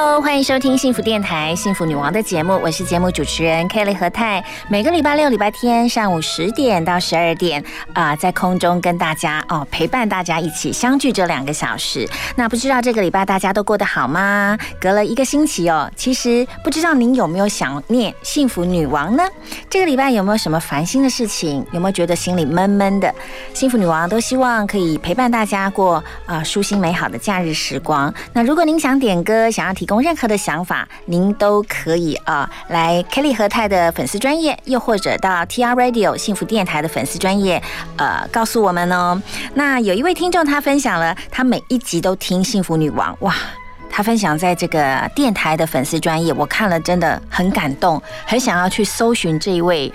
欢迎收听幸福电台《幸福女王》的节目，我是节目主持人 Kelly 何泰。每个礼拜六、礼拜天上午十点到十二点啊，在空中跟大家哦陪伴大家一起相聚这两个小时。那不知道这个礼拜大家都过得好吗？隔了一个星期哦，其实不知道您有没有想念幸福女王呢？这个礼拜有没有什么烦心的事情？有没有觉得心里闷闷的？幸福女王都希望可以陪伴大家过啊舒心美好的假日时光。那如果您想点歌，想要提供任何的想法，您都可以啊来 Kelly 和泰的粉丝专业，又或者到 TR Radio 幸福电台的粉丝专业，呃，告诉我们哦。那有一位听众他分享了，他每一集都听幸福女王，哇！他分享在这个电台的粉丝专业，我看了真的很感动，很想要去搜寻这一位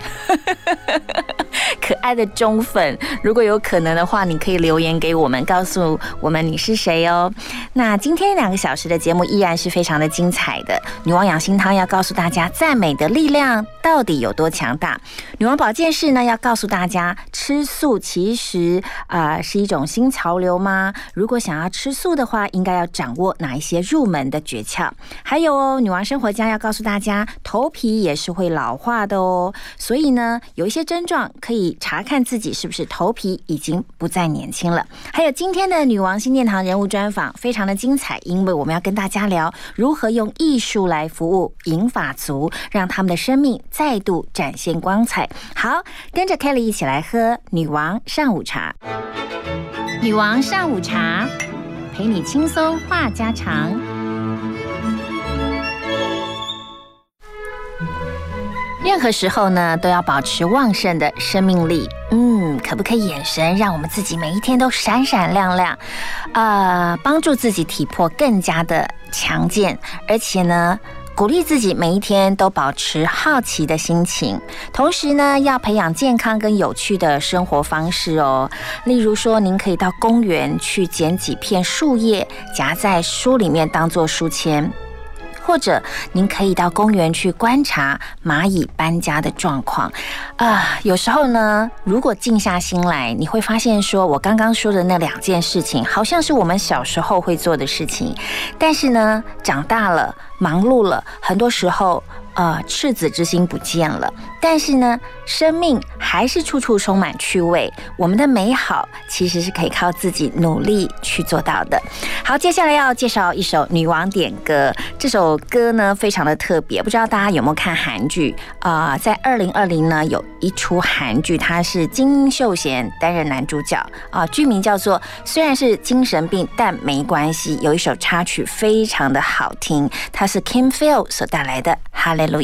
可爱的忠粉。如果有可能的话，你可以留言给我们，告诉我们你是谁哦。那今天两个小时的节目依然是非常的精彩的。女王养心汤要告诉大家，赞美的力量到底有多强大。女王保健室呢要告诉大家，吃素其实啊是一种新潮流吗？如果想要吃素的话，应该要掌握哪一些？入门的诀窍，还有哦，女王生活家要告诉大家，头皮也是会老化的哦。所以呢，有一些症状可以查看自己是不是头皮已经不再年轻了。还有今天的女王新殿堂人物专访非常的精彩，因为我们要跟大家聊如何用艺术来服务银发族，让他们的生命再度展现光彩。好，跟着 Kelly 一起来喝女王上午茶。女王上午茶。陪你轻松话家常，任何时候呢都要保持旺盛的生命力。嗯，可不可以眼神让我们自己每一天都闪闪亮亮？呃，帮助自己体魄更加的强健，而且呢。鼓励自己每一天都保持好奇的心情，同时呢，要培养健康跟有趣的生活方式哦。例如说，您可以到公园去捡几片树叶，夹在书里面当做书签。或者您可以到公园去观察蚂蚁搬家的状况啊。有时候呢，如果静下心来，你会发现，说我刚刚说的那两件事情，好像是我们小时候会做的事情，但是呢，长大了，忙碌了，很多时候。呃，赤子之心不见了，但是呢，生命还是处处充满趣味。我们的美好其实是可以靠自己努力去做到的。好，接下来要介绍一首女王点歌，这首歌呢非常的特别，不知道大家有没有看韩剧啊？在二零二零呢有一出韩剧，它是金秀贤担任男主角啊，剧名叫做《虽然是精神病但没关系》，有一首插曲非常的好听，它是 Kim Phil 所带来的《哈雷》。路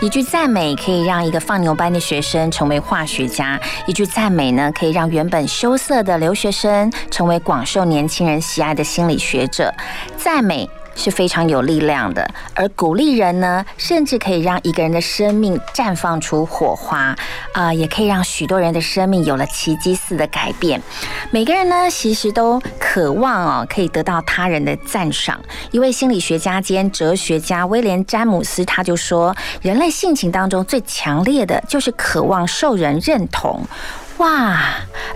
一句赞美可以让一个放牛班的学生成为化学家，一句赞美呢，可以让原本羞涩的留学生成为广受年轻人喜爱的心理学者。赞美。是非常有力量的，而鼓励人呢，甚至可以让一个人的生命绽放出火花，啊、也可以让许多人的生命有了奇迹似的改变。每个人呢，其实都渴望哦，可以得到他人的赞赏。一位心理学家兼哲学家威廉詹姆斯他就说，人类性情当中最强烈的就是渴望受人认同。哇！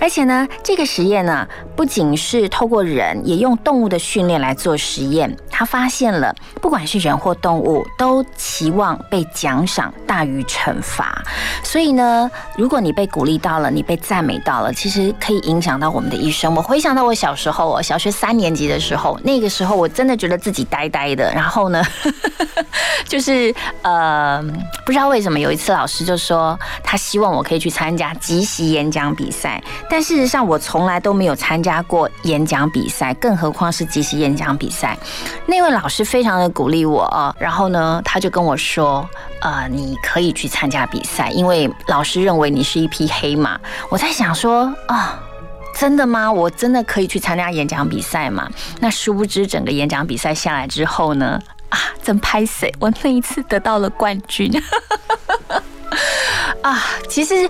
而且呢，这个实验呢，不仅是透过人，也用动物的训练来做实验。他发现了，不管是人或动物，都期望被奖赏大于惩罚。所以呢，如果你被鼓励到了，你被赞美到了，其实可以影响到我们的一生。我回想到我小时候哦，小学三年级的时候，那个时候我真的觉得自己呆呆的。然后呢，就是呃，不知道为什么有一次老师就说他希望我可以去参加即席演讲讲比赛，但事实上我从来都没有参加过演讲比赛，更何况是即席演讲比赛。那位老师非常的鼓励我，然后呢，他就跟我说，呃，你可以去参加比赛，因为老师认为你是一匹黑马。我在想说啊。真的吗？我真的可以去参加演讲比赛吗？那殊不知，整个演讲比赛下来之后呢，啊，真拍谁？我那一次得到了冠军 啊！其实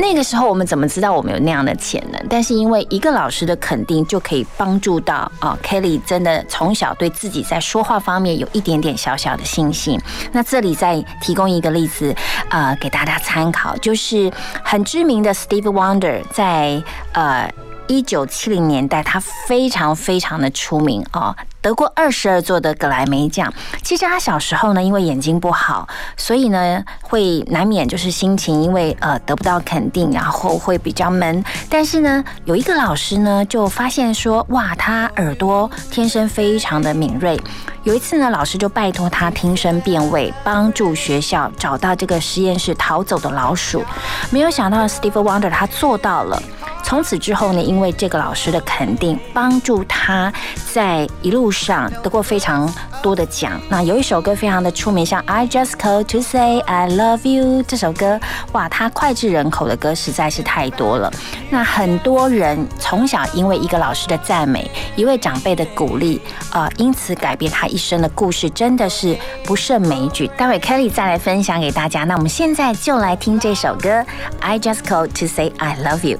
那个时候我们怎么知道我们有那样的潜能？但是因为一个老师的肯定，就可以帮助到啊，Kelly 真的从小对自己在说话方面有一点点小小的信心。那这里再提供一个例子，呃，给大家参考，就是很知名的 Steve Wonder 在呃。一九七零年代，他非常非常的出名哦，得过二十二座的格莱美奖。其实他小时候呢，因为眼睛不好，所以呢会难免就是心情因为呃得不到肯定，然后会比较闷。但是呢，有一个老师呢就发现说，哇，他耳朵天生非常的敏锐。有一次呢，老师就拜托他听声辨位，帮助学校找到这个实验室逃走的老鼠。没有想到 Steve Wonder 他做到了。从此之后呢，因为这个老师的肯定，帮助他在一路上得过非常多的奖。那有一首歌非常的出名，像《I Just Call to Say I Love You》这首歌，哇，他脍炙人口的歌实在是太多了。那很多人从小因为一个老师的赞美，一位长辈的鼓励，呃，因此改变他一生的故事，真的是不胜枚举。待会 Kelly 再来分享给大家。那我们现在就来听这首歌《I Just Call to Say I Love You》。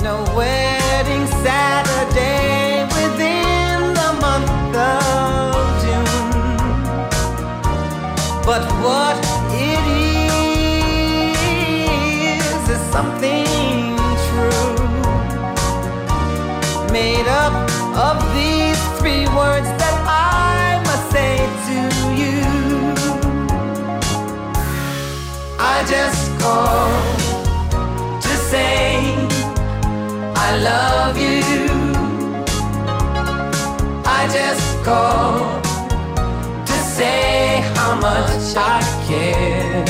No wedding Saturday But what it is is something true. Made up of these three words that I must say to you. I just called to say I love you. I just called to say how much I care.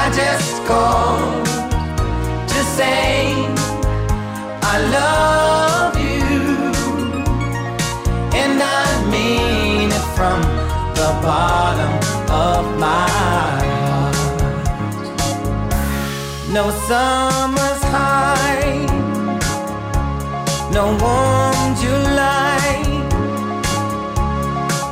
I just called to say I love you. And I mean it from the bottom of my heart. No summer's high, no warm July,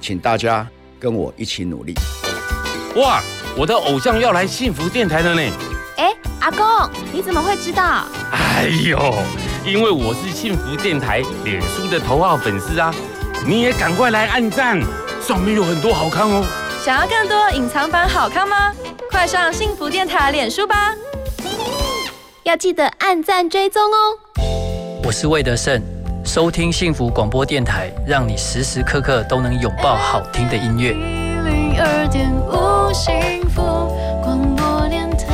请大家跟我一起努力。哇，我的偶像要来幸福电台了呢！哎，阿公，你怎么会知道？哎呦，因为我是幸福电台脸书的头号粉丝啊！你也赶快来按赞，上面有很多好看哦。想要更多隐藏版好看吗？快上幸福电台脸书吧！要记得按赞追踪哦。我是魏德胜，收听幸福广播电台，让你时时刻刻都能拥抱好听的音乐。零二点五幸福广播电台。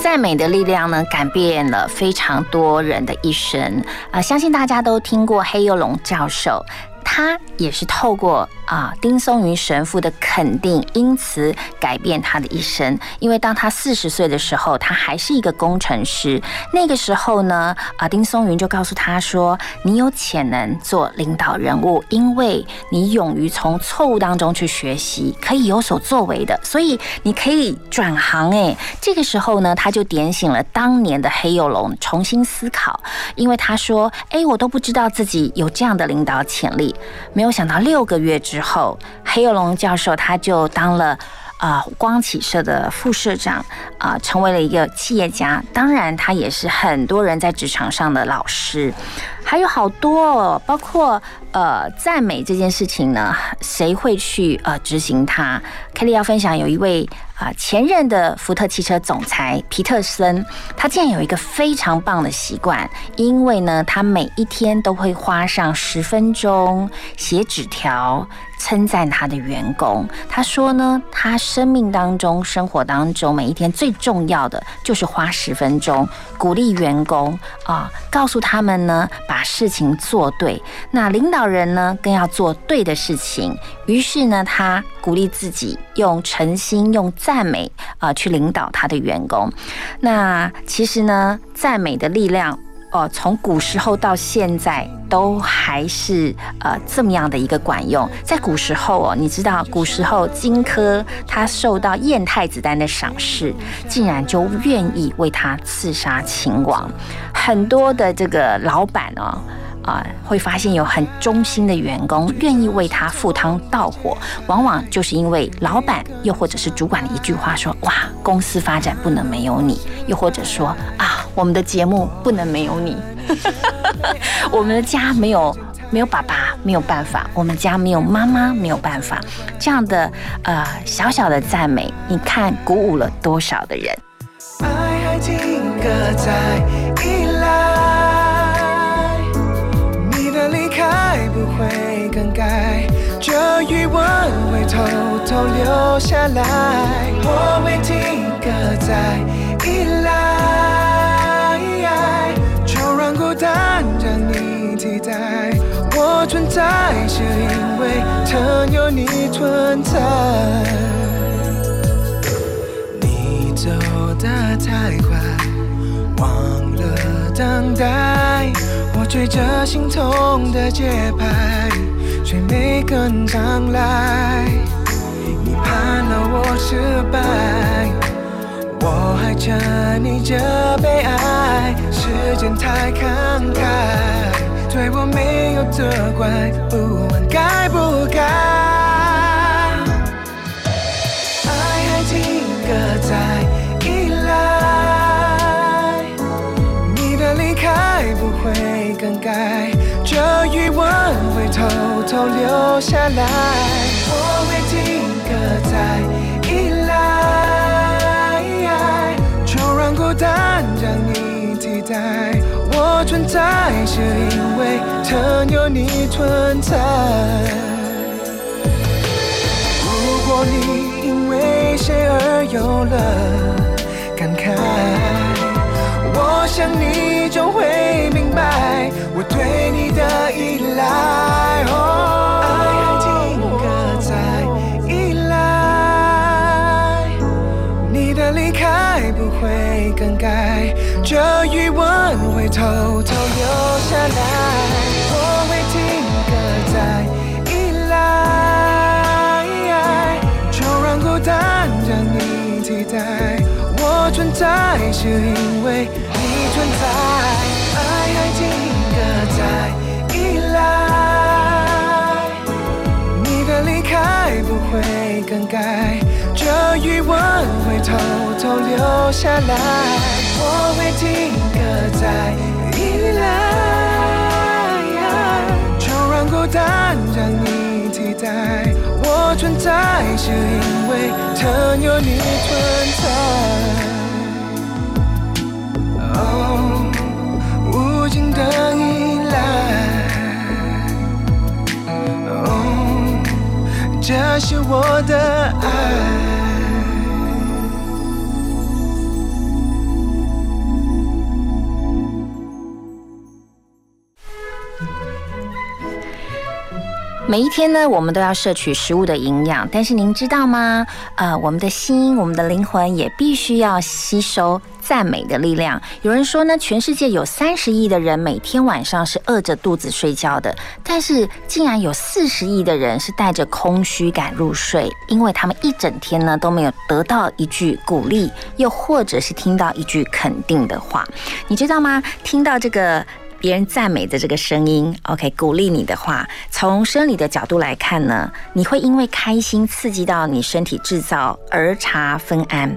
赞美的力量呢，改变了非常多人的一生。啊、相信大家都听过黑幼龙教授。他也是透过啊丁松云神父的肯定，因此改变他的一生。因为当他四十岁的时候，他还是一个工程师。那个时候呢，啊丁松云就告诉他说：“你有潜能做领导人物，因为你勇于从错误当中去学习，可以有所作为的，所以你可以转行。”哎，这个时候呢，他就点醒了当年的黑幼龙重新思考，因为他说：“哎，我都不知道自己有这样的领导潜力。”没有想到六个月之之后，黑幼龙教授他就当了啊、光启社的副社长啊、成为了一个企业家。当然，他也是很多人在职场上的老师，还有好多哦，包括呃赞美这件事情呢，谁会去呃执行它？Kelly 要分享有一位。啊，前任的福特汽车总裁皮特森，他竟然有一个非常棒的习惯，因为呢，他每一天都会花上十分钟写纸条称赞他的员工。他说呢，他生命当中、生活当中每一天最重要的就是花十分钟鼓励员工啊，告诉他们呢，把事情做对。那领导人呢，更要做对的事情。于是呢，他鼓励自己用诚心、用赞美啊、去领导他的员工。那其实呢，赞美的力量。哦，从古时候到现在都还是呃这么样的一个管用。在古时候哦，你知道古时候荆轲他受到燕太子丹的赏识，竟然就愿意为他刺杀秦王。很多的这个老板哦。啊、会发现有很忠心的员工愿意为他赴汤蹈火，往往就是因为老板又或者是主管的一句话说：“哇，公司发展不能没有你。”又或者说：“啊，我们的节目不能没有你，我们的家没有。”没有爸爸没有办法，我们家没有妈妈没有办法，这样的呃小小的赞美，你看鼓舞了多少的人。爱还停格在偷偷留下来，我会停格在依赖，就让孤单将你替代。我存在是因为曾有你存在。你走得太快，忘了等待。我追着心痛的节拍，却没跟上来。失败，我还沉溺着悲哀。时间太慷慨，对我没有责怪，不问该不该。爱还停格在依赖，你的离开不会更改，这余温会偷偷留下来，我会停格在就让你替代。我存在是因为曾有你存在。如果你因为谁而有了感慨，我想你就会明白我对你的依赖。这余温会偷偷留下来，我会停格在。依赖，就让孤单将你替代。我存在是因为你存在，爱还停格在依赖，你的离开不会更改，这余温会偷偷留下来，我会停格在依赖，就让孤单将你替代。我存在是因为曾有你存在。哦，无尽的依赖。哦，这是我的爱。每一天呢，我们都要摄取食物的营养，但是您知道吗？呃，我们的心、我们的灵魂也必须要吸收赞美的力量。有人说呢，全世界有三十亿的人每天晚上是饿着肚子睡觉的，但是竟然有四十亿的人是带着空虚感入睡，因为他们一整天呢都没有得到一句鼓励，又或者是听到一句肯定的话。你知道吗？听到这个。别人赞美的这个声音，OK，鼓励你的话，从生理的角度来看呢，你会因为开心刺激到你身体制造儿茶酚胺，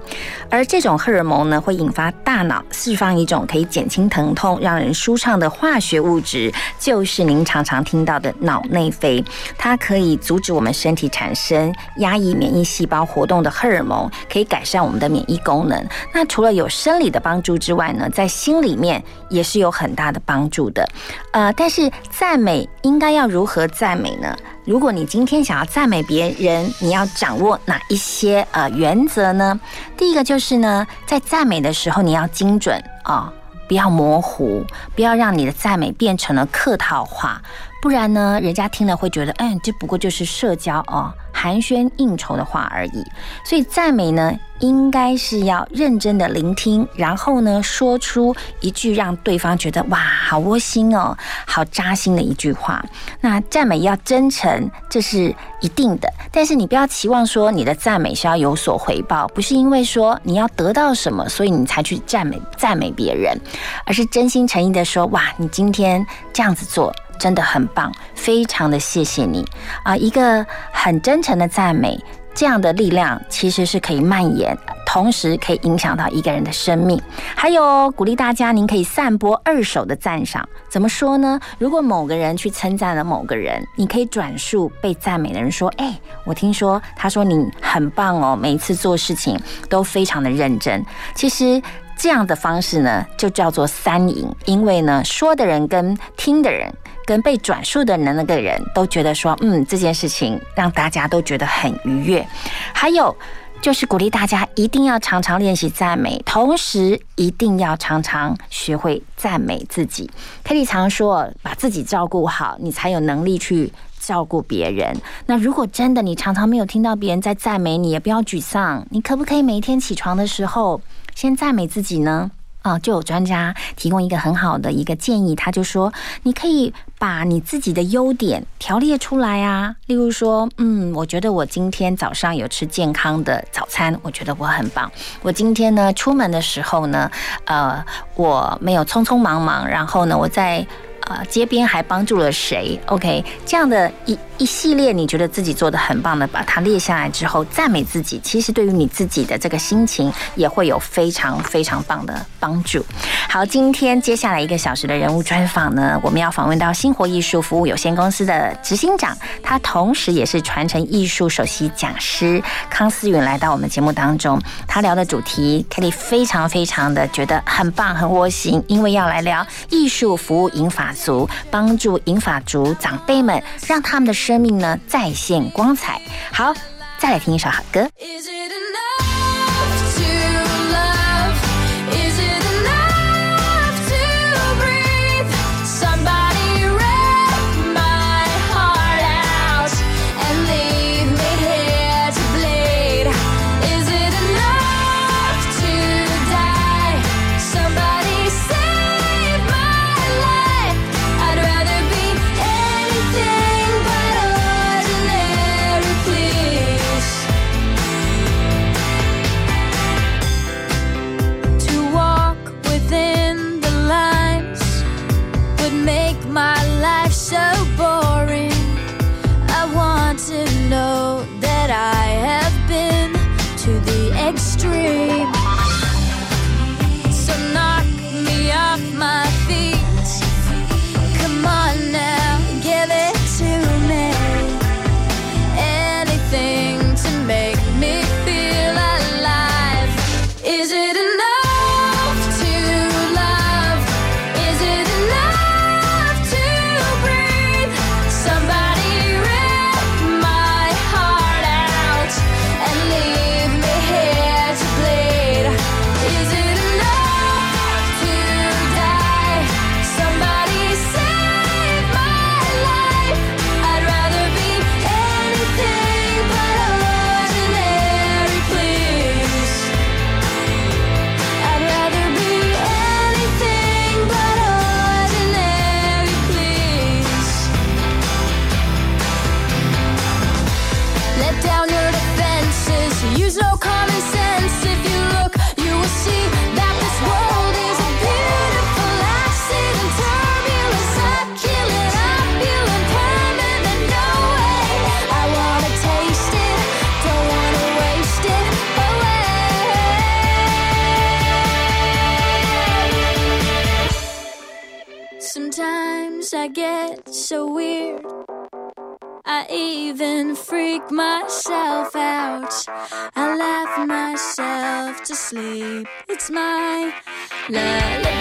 而这种荷尔蒙呢，会引发大脑释放一种可以减轻疼痛、让人舒畅的化学物质，就是您常常听到的脑内啡。它可以阻止我们身体产生压抑免疫细胞活动的荷尔蒙，可以改善我们的免疫功能。那除了有生理的帮助之外呢，在心里面也是有很大的帮。助的，呃，但是赞美应该要如何赞美呢？如果你今天想要赞美别人，你要掌握哪一些呃原则呢？第一个就是呢，在赞美的时候你要精准啊，不要模糊，不要让你的赞美变成了客套话，不然呢，人家听了会觉得，嗯，这不过就是社交哦。寒暄应酬的话而已，所以赞美呢，应该是要认真的聆听，然后呢，说出一句让对方觉得哇，好窝心哦，好扎心的一句话。那赞美要真诚，这是一定的，但是你不要期望说你的赞美是要有所回报，不是因为说你要得到什么，所以你才去赞美赞美别人，而是真心诚意的说，哇，你今天这样子做。真的很棒，非常的谢谢你啊！一个很真诚的赞美，这样的力量其实是可以蔓延，同时可以影响到一个人的生命。还有鼓励大家，您可以散播二手的赞赏。怎么说呢？如果某个人去称赞了某个人，你可以转述被赞美的人说：“哎，我听说他说你很棒哦，每一次做事情都非常的认真。”其实这样的方式呢，就叫做三赢，因为呢，说的人跟听的人。跟被转述的人那个人都觉得说，嗯，这件事情让大家都觉得很愉悦。还有就是鼓励大家一定要常常练习赞美，同时一定要常常学会赞美自己。凯蒂常说，把自己照顾好，你才有能力去照顾别人。那如果真的你常常没有听到别人在赞美你，也不要沮丧。你可不可以每一天起床的时候先赞美自己呢？啊，就有专家提供一个很好的一个建议，他就说，你可以把你自己的优点条列出来啊。例如说，嗯，我觉得我今天早上有吃健康的早餐，我觉得我很棒。我今天呢，出门的时候呢，呃，我没有匆匆忙忙，然后呢，我在。呃，街边还帮助了谁？OK，这样的一一系列，你觉得自己做的很棒的，把它列下来之后，赞美自己，其实对于你自己的这个心情也会有非常非常棒的帮助。好，今天接下来一个小时的人物专访呢，我们要访问到星活艺术服务有限公司的执行长，他同时也是传承艺术首席讲师康思允来到我们节目当中，他聊的主题，Kelly 非常非常的觉得很棒很窝心，因为要来聊艺术服务引法。族帮助银发族长辈们，让他们的生命呢再现光彩。好，再来听一首好歌。Myself out. I laugh myself to sleep. It's my lullaby.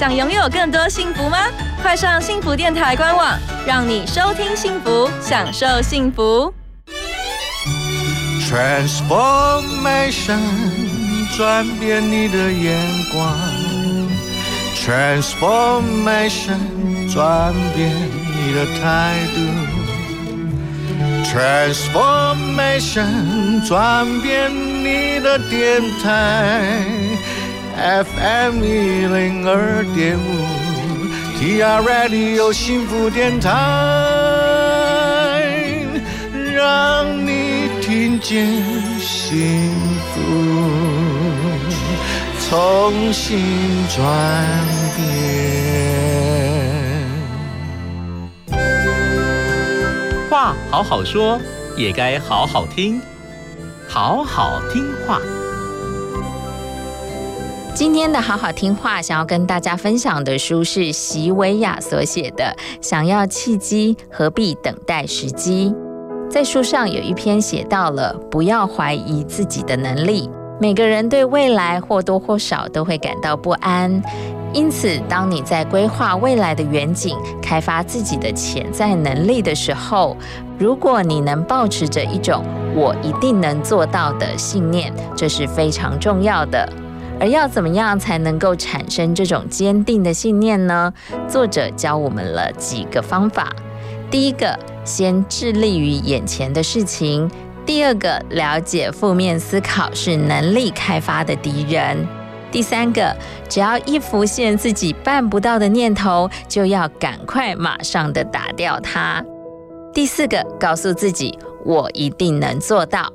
想拥有更多幸福吗？快上幸福电台官网，让你收听幸福，享受幸福。Transformation，转变你的眼光。Transformation，转变你的态度。Transformation，转变你的电台。FM 一零二点五，TR Radio 幸福电台，让你听见幸福，重新转变。话好好说，也该好好听，好好听话。今天的好好听话，想要跟大家分享的书是席维亚所写的《想要契机，何必等待时机》。在书上有一篇写到了，不要怀疑自己的能力。每个人对未来或多或少都会感到不安，因此，当你在规划未来的远景、开发自己的潜在能力的时候，如果你能保持着一种“我一定能做到”的信念，这是非常重要的。而要怎么样才能够产生这种坚定的信念呢？作者教我们了几个方法。第一个，先致力于眼前的事情；第二个，了解负面思考是能力开发的敌人；第三个，只要一浮现自己办不到的念头，就要赶快马上的打掉它；第四个，告诉自己我一定能做到。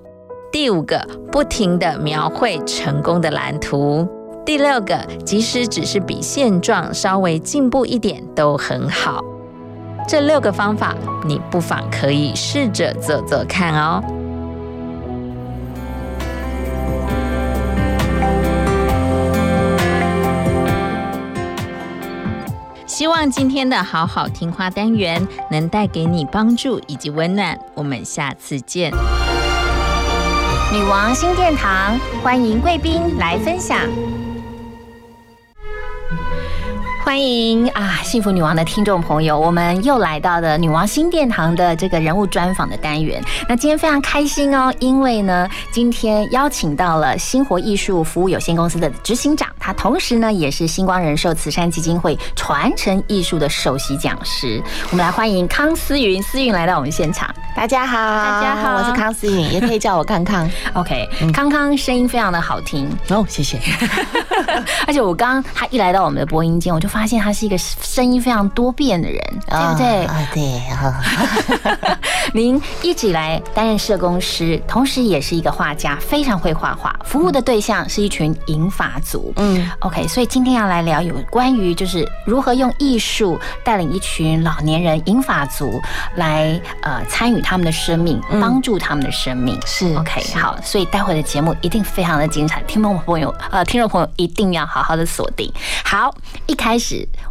第五个，不停地描绘成功的蓝图。第六个，即使只是比现状稍微进步一点都很好。这六个方法，你不妨可以试着做做看哦。希望今天的好好听话单元能带给你帮助以及温暖。我们下次见。女王新殿堂，欢迎贵宾来分享。欢迎啊，幸福女王的听众朋友，我们又来到了女王新殿堂的这个人物专访的单元。那今天非常开心哦，因为呢，今天邀请到了星活艺术服务有限公司的执行长，他同时呢也是星光人寿慈善基金会传承艺术的首席讲师。我们来欢迎康思云，思云来到我们现场。大家好，大家好，我是康思云，也可以叫我康康。OK，、康康声音非常的好听哦，谢谢。而且我刚刚他一来到我们的播音间，我就发现他是一个声音非常多变的人，对不对？啊，对啊。您一直以来担任社工师，同时也是一个画家，非常会画画。服务的对象是一群银发族。嗯，OK，所以今天要来聊有关于就是如何用艺术带领一群老年人银发族来呃参与他们的生命，帮助他们的生命。是 OK，是好，所以待会的节目一定非常的精彩，听众朋友呃听众朋友一定要好好的锁定。好，一开始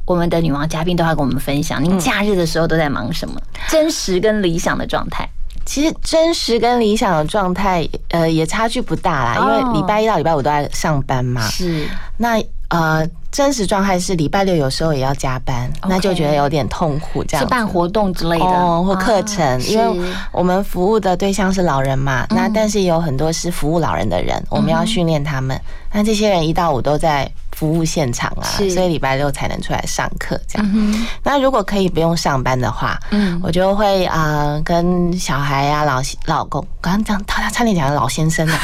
我们的女王嘉宾都要跟我们分享，您假日的时候都在忙什么？真实跟理想的状态。其实真实跟理想的状态，呃，也差距不大啦，因哦为礼拜一到礼拜五都在上班嘛。是。那呃，真实状态是礼拜六有时候也要加班，那就觉得有点痛苦，这样子。是办活动之类的。哦，或课程，啊因为我们服务的对象是老人嘛，那但是有很多是服务老人的人，我们要训练他们。那这些人一到五都在服务现场啊，所以礼拜六才能出来上课这样。嗯那如果可以不用上班的话，嗯。我就会啊、呃跟小孩啊、老老公，刚刚讲他他差点讲老先生了，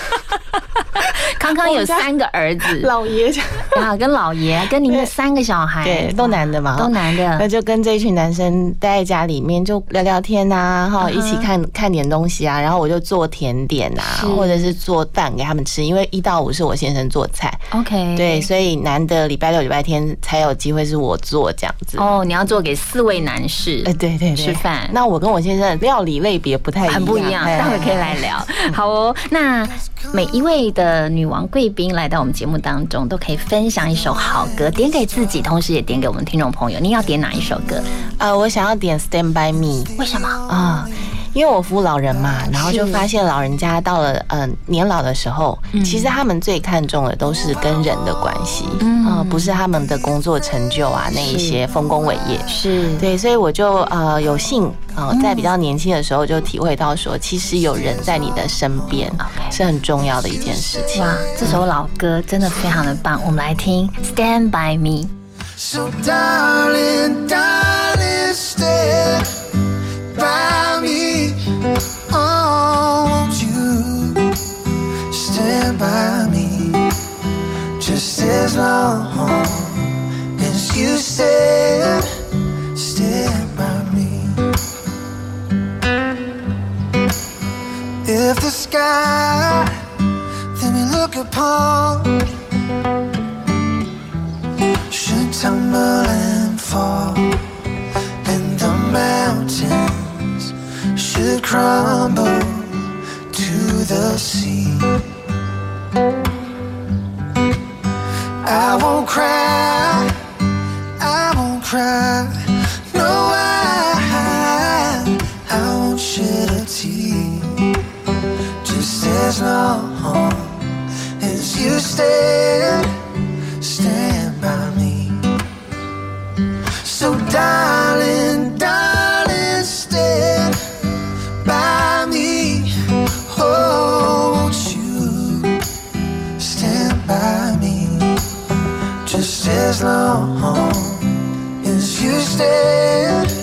康康有三个儿子，老爷。啊，跟老爷，跟您的三个小孩，对，都男的嘛，都男的。那就跟这一群男生待在家里面，就聊聊天呐，哈，嗯哼。一起看看点东西啊，然后我就做甜点啊，或者是做饭给他们吃，因为一到五是我先生做菜，OK，对，所以难得礼拜六、礼拜天才有机会是我做这样子。哦，你要做给四位男士，哎，对对对。吃饭。那我跟我先生料理类别不太一样，很不一样，哎。待会可以来聊。好哦，那每一位的女王贵宾来到我们节目当中，都可以分享一首好歌，点给自己，同时也点给我们听众朋友。您要点哪一首歌？呃，我想要点《Stand by Me》。为什么啊？因为我服务老人嘛，然后就发现老人家到了嗯、呃年老的时候，嗯其实他们最看重的都是跟人的关系，嗯啊、不是他们的工作成就啊那一些丰功伟业。是对，所以我就呃有幸呃在比较年轻的时候就体会到说，其实有人在你的身边是很重要的一件事情。哇，这首老歌真的非常的棒，我们来听《Stand by Me》。So darling, darling, stand by me. By me? Just as long as you stand, stand by me. If the sky that we look upon should tumble and fall, and the mountains should crumble to the sea. I won't cry, I won't cry, no, I, I won't shed a tear, just as long as you stand stand by me. So, darling, as long as you stand,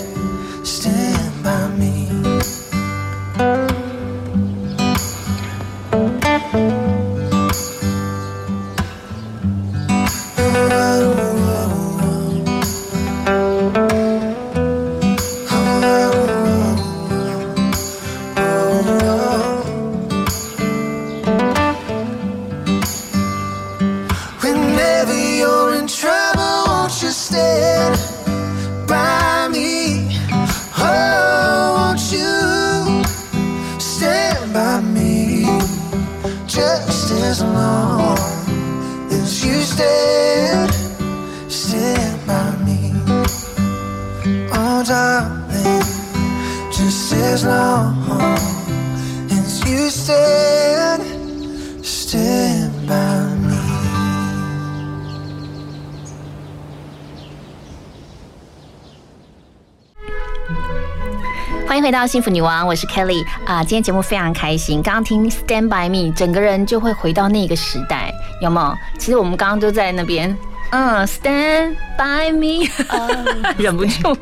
到幸福女王，我是 Kelly 啊、今天节目非常开心，刚刚听 Stand by Me，整个人就会回到那个时代，有没有？其实我们刚刚就在那边。嗯，Stand by me，、忍不住，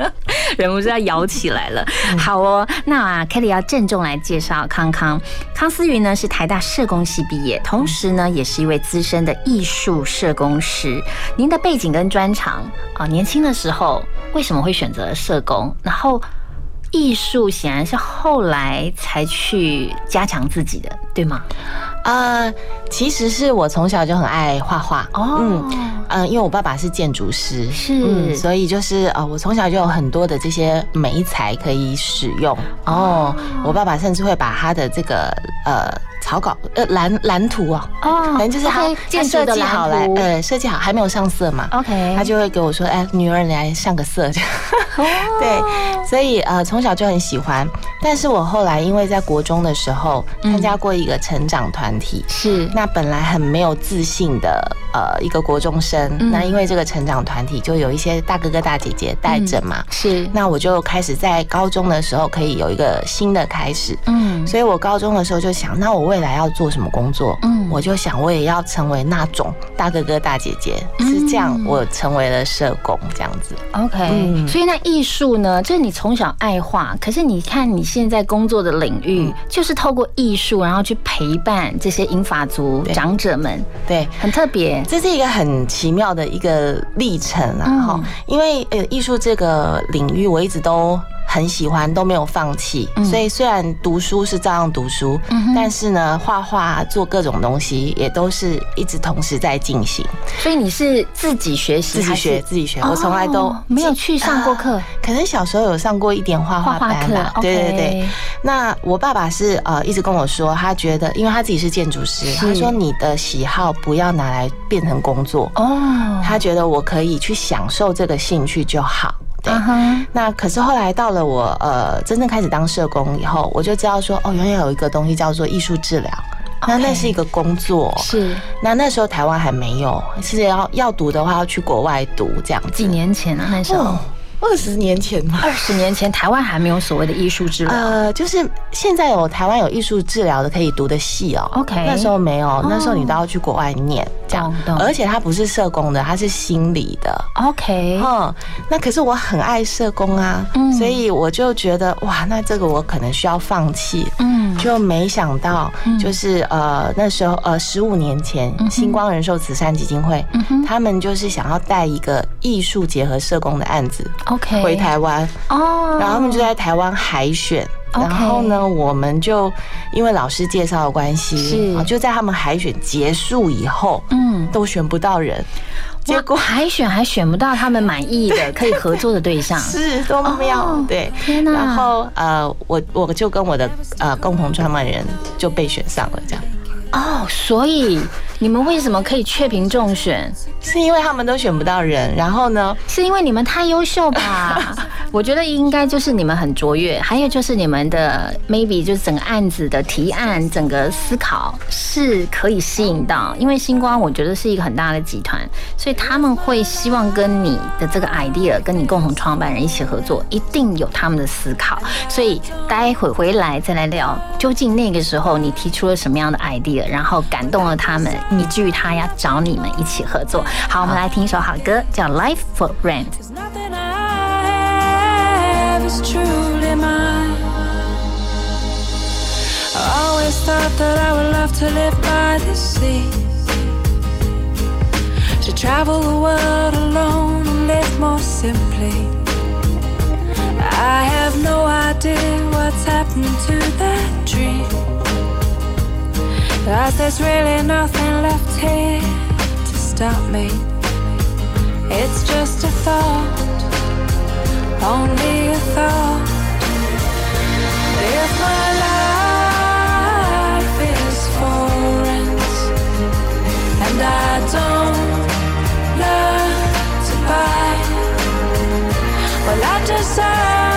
忍不住要摇起来了。好哦，那啊，Kelly 要郑重来介绍康康。康思云呢是台大社工系毕业，同时呢也是一位资深的艺术社工师。您的背景跟专长啊，年轻的时候为什么会选择社工？然后艺术显然是后来才去加强自己的，对吗？呃，其实是我从小就很爱画画。哦，嗯呃，因为我爸爸是建筑师，是。嗯，所以就是呃，我从小就有很多的这些美材可以使用。哦。我爸爸甚至会把他的这个呃草稿呃蓝蓝图哦，哦反正就是他他建设计好来呃设计好还没有上色嘛。OK 他就会给我说，哎，女儿你来上个色这样。哦。对，所以呃从小就很喜欢，但是我后来因为在国中的时候参加过一个成长团体，是。那本来很没有自信的呃一个国中生，嗯。那因为这个成长团体就有一些大哥哥大姐姐带着嘛，嗯是。那我就开始在高中的时候可以有一个新的开始，嗯。所以我高中的时候就想，那我未来要做什么工作？嗯。我就想我也要成为那种大哥哥大姐姐，是这样，我成为了社工这样子。OK，、嗯。所以那艺术呢，就是你从小爱画，可是你看你现在工作的领域，嗯。就是透过艺术，然后去陪伴这些英法族长者们，对，很特别。这是一个很奇妙的一个历程啊，嗯。哈、因为呃艺术这个领域我一直都很喜欢，都没有放弃，嗯所以虽然读书是照样读书，但是呢，画画做各种东西也都是一直同时在进行。所以你是自己学习，自己学自己学，我从来都哦没有去上过课啊可能小时候有上过一点画画班吧。对对对。那我爸爸是呃一直跟我说，他觉得因为他自己是建筑师，他说你的喜好不要拿来变成工作哦。他觉得我可以去享受这个兴趣就好。对那可是后来到了我呃真正开始当社工以后，我就知道说哦，原来有一个东西叫做艺术治疗。那那是一个工作，是。那那时候台湾还没有，是要要读的话要去国外读这样子。几年前啊，那时候哦二十年前嘛，二十年前台湾还没有所谓的艺术治疗。呃，就是现在有台湾有艺术治疗的可以读的系哦。OK 那时候没有，哦。那时候你都要去国外念这样。而且他不是社工的，他是心理的。OK，嗯，那可是我很爱社工啊，嗯。所以我就觉得哇，那这个我可能需要放弃。嗯，就没想到，就是呃那时候呃十五年前，星光人寿慈善基金会，他们就是想要带一个艺术结合社工的案子 OK 回台湾，哦，然后他们就在台湾海选。然后呢，我们就因为老师介绍的关系，就在他们海选结束以后，嗯，都选不到人，结果海选还选不到他们满意的 可以合作的对象，是多妙，哦对。天哪！然后呃，我我就跟我的呃共同创办人就被选上了，这样。哦，所以你们为什么可以确评中选？是因为他们都选不到人，然后呢？是因为你们太优秀吧？我觉得应该就是你们很卓越，还有就是你们的 maybe 就是整个案子的提案，整个思考是可以吸引到，因为星光我觉得是一个很大的集团，所以他们会希望跟你的这个 idea 跟你共同创办人一起合作，一定有他们的思考，所以待会回来再来聊，究竟那个时候你提出了什么样的 idea，然后感动了他们，以至于他要找你们一起合作。好，我们来听一首好歌，叫《Life for Rent》。 have is truly mine. I always thought that I would love to live by the sea. To travel the world alone and live more simply. I have no idea what's happened to that dream. Cause there's really nothing left here to stop me. It's just a thought only a thought. If my life is for rent and I don't learn to buy, well, I deserve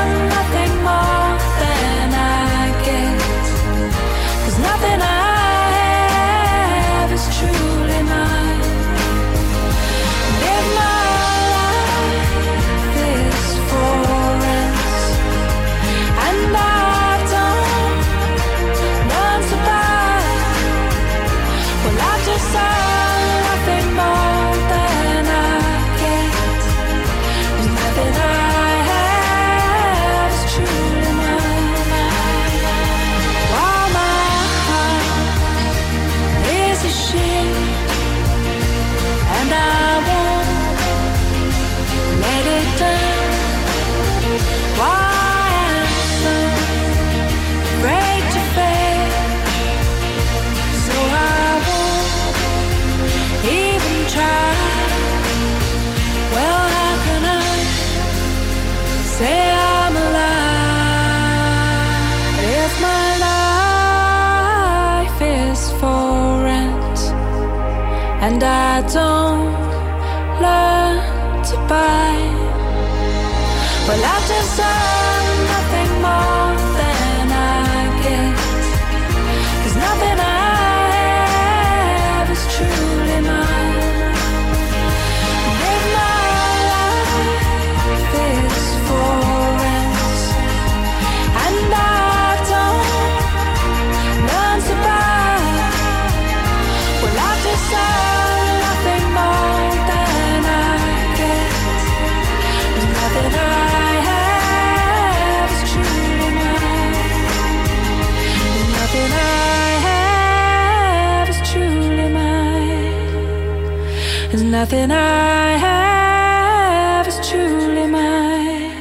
nothing i have is truly mine.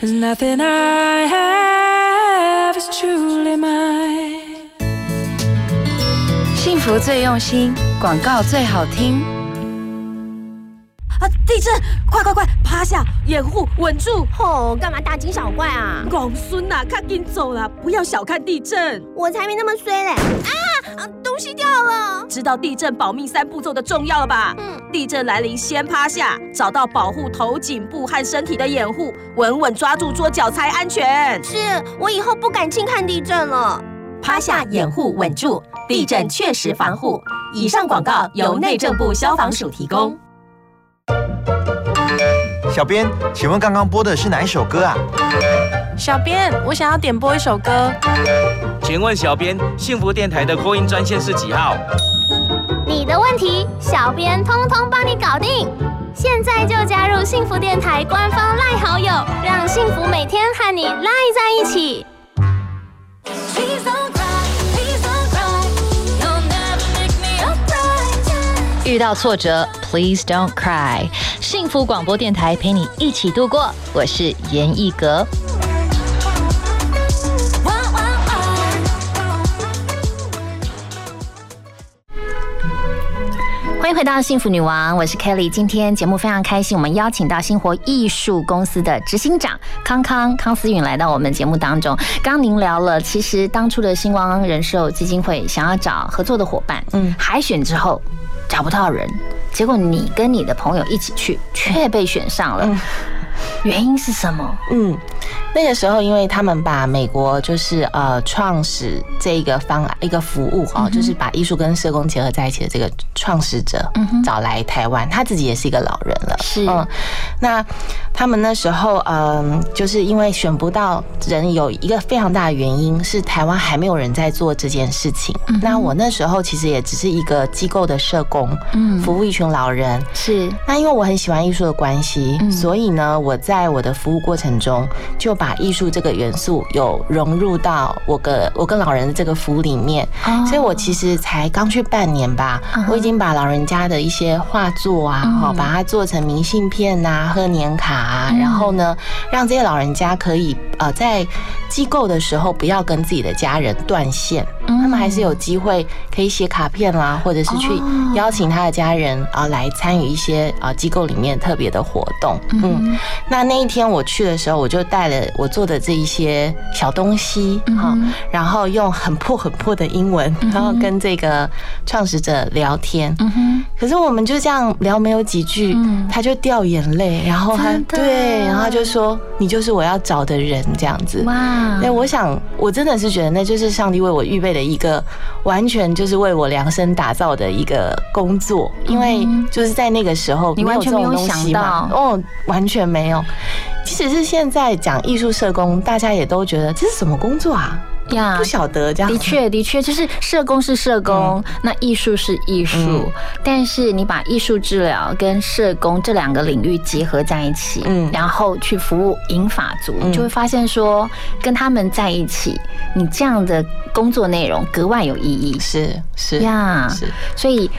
Nothing i have is truly mine. 幸福最用心广告最好听。啊地震快快快趴下掩护稳住。吼干嘛大惊小怪啊？狗孙呐赶紧走啦不要小看地震。我才没那么衰嘞。啊，东西掉了！知道地震保命三步骤的重要了吧？嗯，地震来临先趴下，找到保护头颈部和身体的掩护，稳稳抓住桌角才安全。是我以后不敢轻看地震了。趴下，掩护，稳住，地震确实防护。以上广告由内政部消防署提供。小编，请问刚刚播的是哪一首歌啊？小编，我想要点播一首歌。请问小编，幸福电台的扩音专线是几号？你的问题，小编通通帮你搞定。现在就加入幸福电台官方赖好友，让幸福每天和你赖在一起。遇到挫折，Please don't cry。幸福广播电台陪你一起度过。我是严艺格。欢迎回到幸福女王，我是 Kelly。今天节目非常开心，我们邀请到星活艺术公司的执行长康康康思允来到我们节目当中。刚刚您聊了，其实当初的星光人寿基金会想要找合作的伙伴，嗯，海选之后找不到人，结果你跟你的朋友一起去，却被选上了，原因是什么？嗯，那个时候因为他们把美国就是呃创始这一个方案一个服务哈、就是把艺术跟社工结合在一起的这个创始者找来台湾，他自己也是一个老人了，是。嗯，那他们那时候嗯，就是因为选不到人，有一个非常大的原因是台湾还没有人在做这件事情。那我那时候其实也只是一个机构的社工，嗯。服务一群老人，是。那因为我很喜欢艺术的关系，所以呢，我在我的服务过程中就把艺术这个元素有融入到我跟我跟老人的这个服务里面。所以我其实才刚去半年吧，我已经把老人家的一些画作啊，哈、把它做成明信片呐、贺年卡啊，然后呢，让这些老人家可以呃在机构的时候不要跟自己的家人断线，他们还是有机会可以写卡片啦，或者是去邀请他的家人啊来参与一些啊机构里面特别的活动。嗯，那那一天我去的时候，我就带了我做的这一些小东西，哈，然后用很破很破的英文，然后跟这个创始者聊天。嗯哼，可是我们就这样聊没有几句，他就掉眼泪，然后他对，然后他就说你就是我要找的人这样子。哇。对，我想我真的是觉得那就是上帝为我预备的一个完全就是为我量身打造的一个工作，因为就是在那个时候你完全没有这种东西嘛。想到。哦，完全没没有。即使是现在讲艺术社工，大家也都觉得这是什么工作啊？呀不晓得这样。的确，的确，就是社工是社工，那艺术是艺术，嗯。但是你把艺术治疗跟社工这两个领域结合在一起，嗯，然后去服务银法族，嗯。就会发现说，跟他们在一起，你这样的工作内容格外有意义。是是呀，是，所以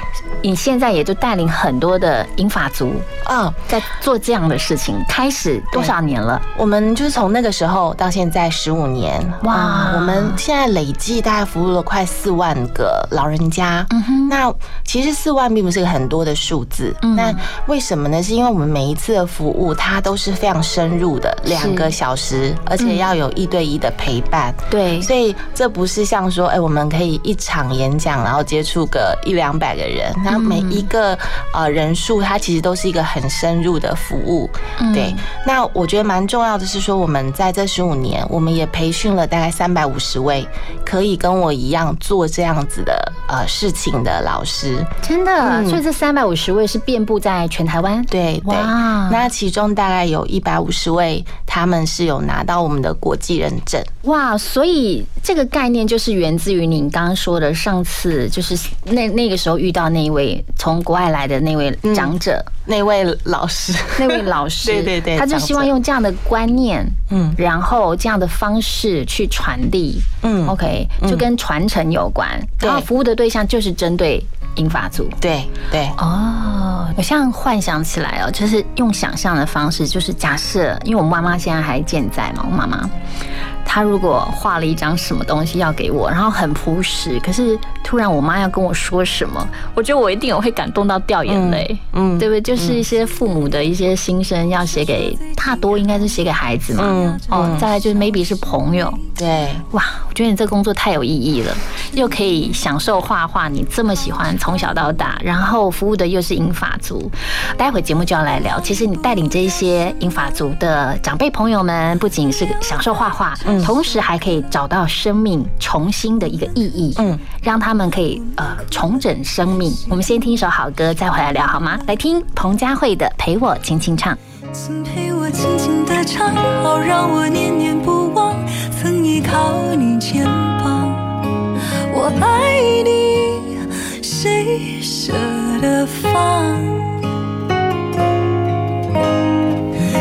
你现在也就带领很多的银法族啊，在做这样的事情，开始多少年了？我们就是从那个时候到现在十五年，哇。啊我们们现在累计大概服务了快四万个老人家。嗯哼，那其实四万并不是个很多的数字。嗯那为什么呢？是因为我们每一次的服务，它都是非常深入的，两个小时，而且要有一对一的陪伴。对，所以这不是像说，哎，我们可以一场演讲，然后接触个一两百个人，然后每一个呃人数，它其实都是一个很深入的服务。嗯对，那我觉得蛮重要的是说，我们在这十五年，我们也培训了大概三百五十位可以跟我一样做这样子的呃事情的老师。真的，嗯所以这三百五十位是遍布在全台湾。对对，哇那其中大概有一百五十位，他们是有拿到我们的国际认证。哇，所以这个概念就是源自于您刚刚说的，上次就是那那个时候遇到那一位从国外来的那位长者，那位老师，那位老师，对对对他就希望用这样的观念，嗯，然后这样的方式去传递，嗯，OK，嗯。就跟传承有关，然后服务的对象就是针对英法族，对对，哦，我现在幻想起来哦，就是用想象的方式，就是假设，因为我妈妈现在还健在嘛，我妈妈她如果画了一张什么东西要给我，然后很朴实，可是突然我妈要跟我说什么，我觉得我一定我会感动到掉眼泪，嗯，对不对？就是一些父母的一些心声要写给，大多应该是写给孩子嘛，嗯哦，嗯。再来就是 maybe 是朋友，对，哇，我觉得你这工作太有意义了，又可以享受画画，你这么喜欢从小到大，然后服务的又是英法族。待会节目就要来聊，其实你带领这些英法族的长辈朋友们，不仅是享受画画，同时还可以找到生命重新的一个意义，嗯，让他们可以呃重整生命。我们先听一首好歌，再回来聊好吗？来听彭佳慧的《陪我轻轻唱》。请陪我轻轻地唱，好让我念念不忘。曾依靠你肩膀，我爱你，谁舍得放？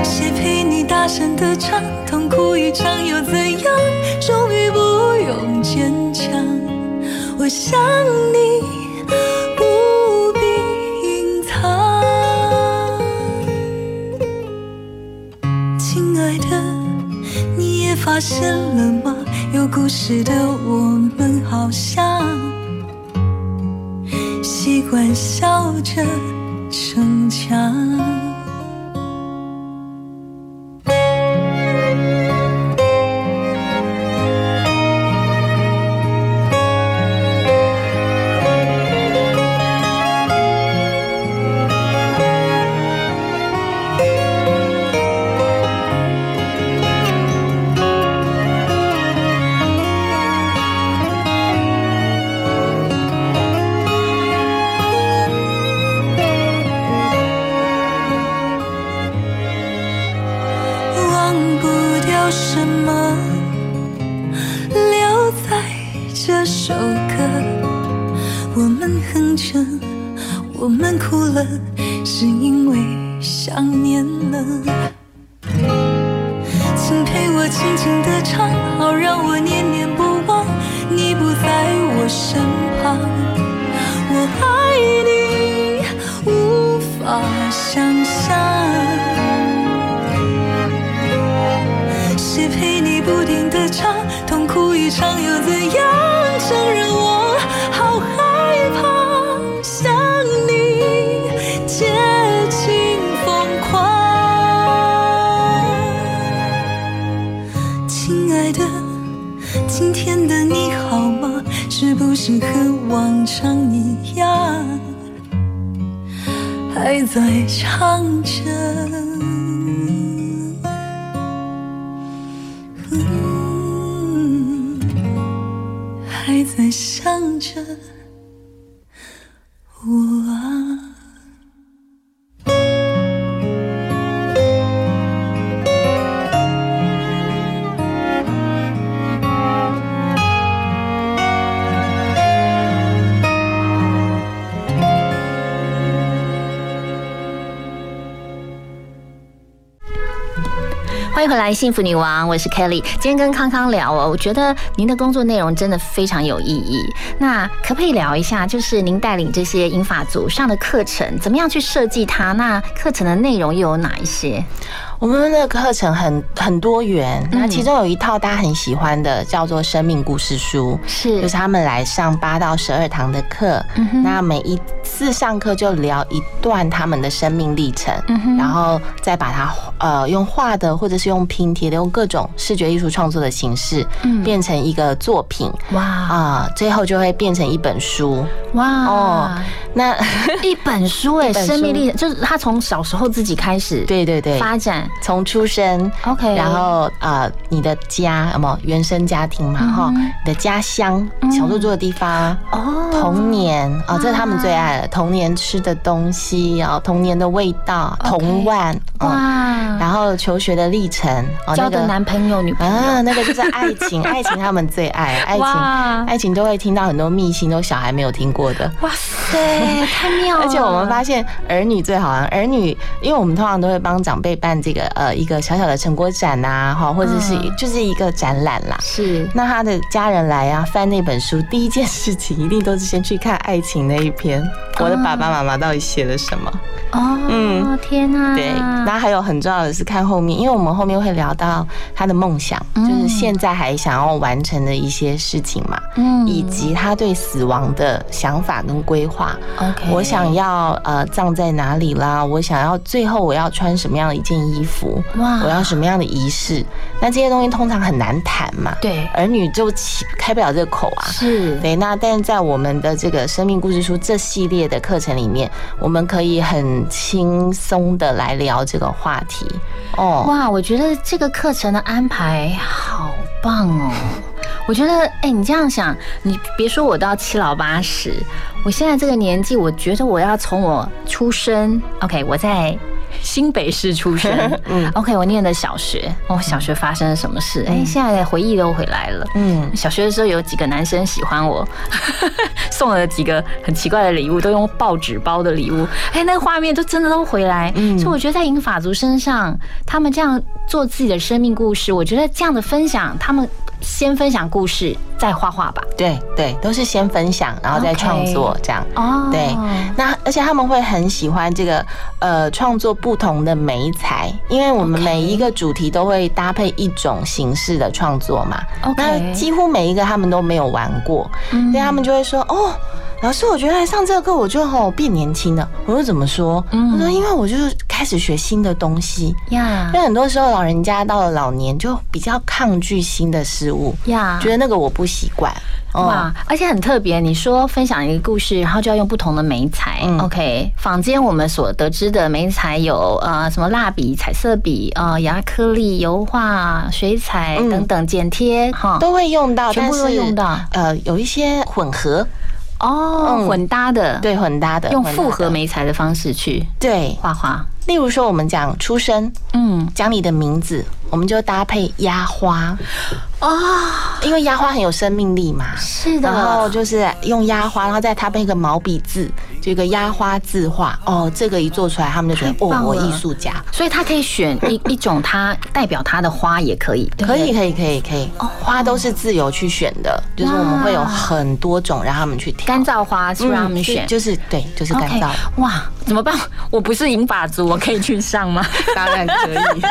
谁陪大声地唱，痛哭一场又怎样？终于不用坚强，我想你不必隐藏。亲爱的，你也发现了吗？有故事的我们好像习惯笑着逞强。在唱着？还在想着迎回来，幸福女王，我是 Kelly。今天跟康康聊哦，我觉得您的工作内容真的非常有意义。那可不可以聊一下，就是您带领这些英法组上的课程，怎么样去设计它？那课程的内容又有哪一些？我们的课程很很多元，那其中有一套大家很喜欢的，叫做生命故事书，是。就是他们来上八到十二堂的课，那每一次上课就聊一段他们的生命历程，然后再把它呃用画的或者是用拼贴的，用各种视觉艺术创作的形式，变成一个作品，哇。啊，最后就会变成一本书，哇。哦，那 一本书哎，生命力就是他从小时候自己开始，对对对，发展从出生，OK，然后呃，你的家什么原生家庭嘛？哈、你的家乡，小鹿住的地方，哦，童年啊，这是他们最爱的，童年吃的东西，然后童年的味道，童玩，哇，然后求学的历程，哦交的男朋友、女朋友，啊，那个就是爱情，爱情他们最爱，爱情，爱情都会听到很多秘辛，都小孩没有听过的。哇塞，太妙了！而且我们发现儿女最好玩，儿女，因为我们通常都会帮长辈办这个呃一个小小的成果展呐，哈，或者是就是一个展览啦。是，那他的家人来啊，翻那本书，第一件事情一定都是先去看爱情那一篇，我的爸爸妈妈到底写了什么？哦，嗯，天哪，对，那还有很重要的是看后面，因为我们后面会聊到他的梦想，就是现在还想要完成的一些事情嘛，嗯以及他对死亡的想法跟规划。OK 我想要呃葬在哪里啦？我想要最后我要穿什么样的一件衣服？哇我要什么样的仪式？那这些东西通常很难谈嘛，对，儿女就起开不了这个口啊。是对，那但是在我们的这个生命故事书这系列的课程里面，我们可以很轻松的来聊这个话题。哦，哇，我觉得这个课程的安排好棒哦！我觉得，哎、你这样想，你别说我到七老八十，我现在这个年纪，我觉得我要从我出生，OK，我在新北市出生，嗯，OK，我念的小学，哦，小学发生了什么事？哎、现在的回忆都回来了。嗯，小学的时候有几个男生喜欢我，送了几个很奇怪的礼物，都用报纸包的礼物，哎，那个画面都真的都回来。嗯所以我觉得在银法族身上，他们这样做自己的生命故事，我觉得这样的分享，他们先分享故事，再画画吧。对对，都是先分享，然后再创作这样。哦对，那而且他们会很喜欢这个呃创作不同的媒材，因为我们每一个主题都会搭配一种形式的创作嘛。OK 那几乎每一个他们都没有玩过，嗯所以他们就会说哦。老师，我觉得来上这个课，我就哦变年轻了。我说怎么说？我说因为我就是开始学新的东西呀因为很多时候老人家到了老年就比较抗拒新的事物呀觉得那个我不习惯。哦哇，而且很特别。你说分享一个故事，然后就要用不同的媒材。OK，坊间我们所得知的媒材有呃什么蜡笔、彩色笔、呃亚克力、油画、水彩等等剪贴哈，都会用到，全部都但是用到。呃，有一些混合哦，嗯。混搭的，对混搭的，用复合媒材的方式去对。画画。例如说，我们讲出生，嗯，讲你的名字，我们就搭配压花哦，因为压花很有生命力嘛。是的然后就是用压花，然后再搭配一个毛笔字，就一个压花字画。哦，这个一做出来，他们就觉得哦，我艺术家。所以他可以选一 一种他代表他的花也可以，可以，可以，可以，可以。花都是自由去选的，就是我们会有很多种让他们去挑。干燥花是让他们嗯选，就就是对，就是干燥。哇，怎么办？我不是银发族，我可以去上吗？当然可以。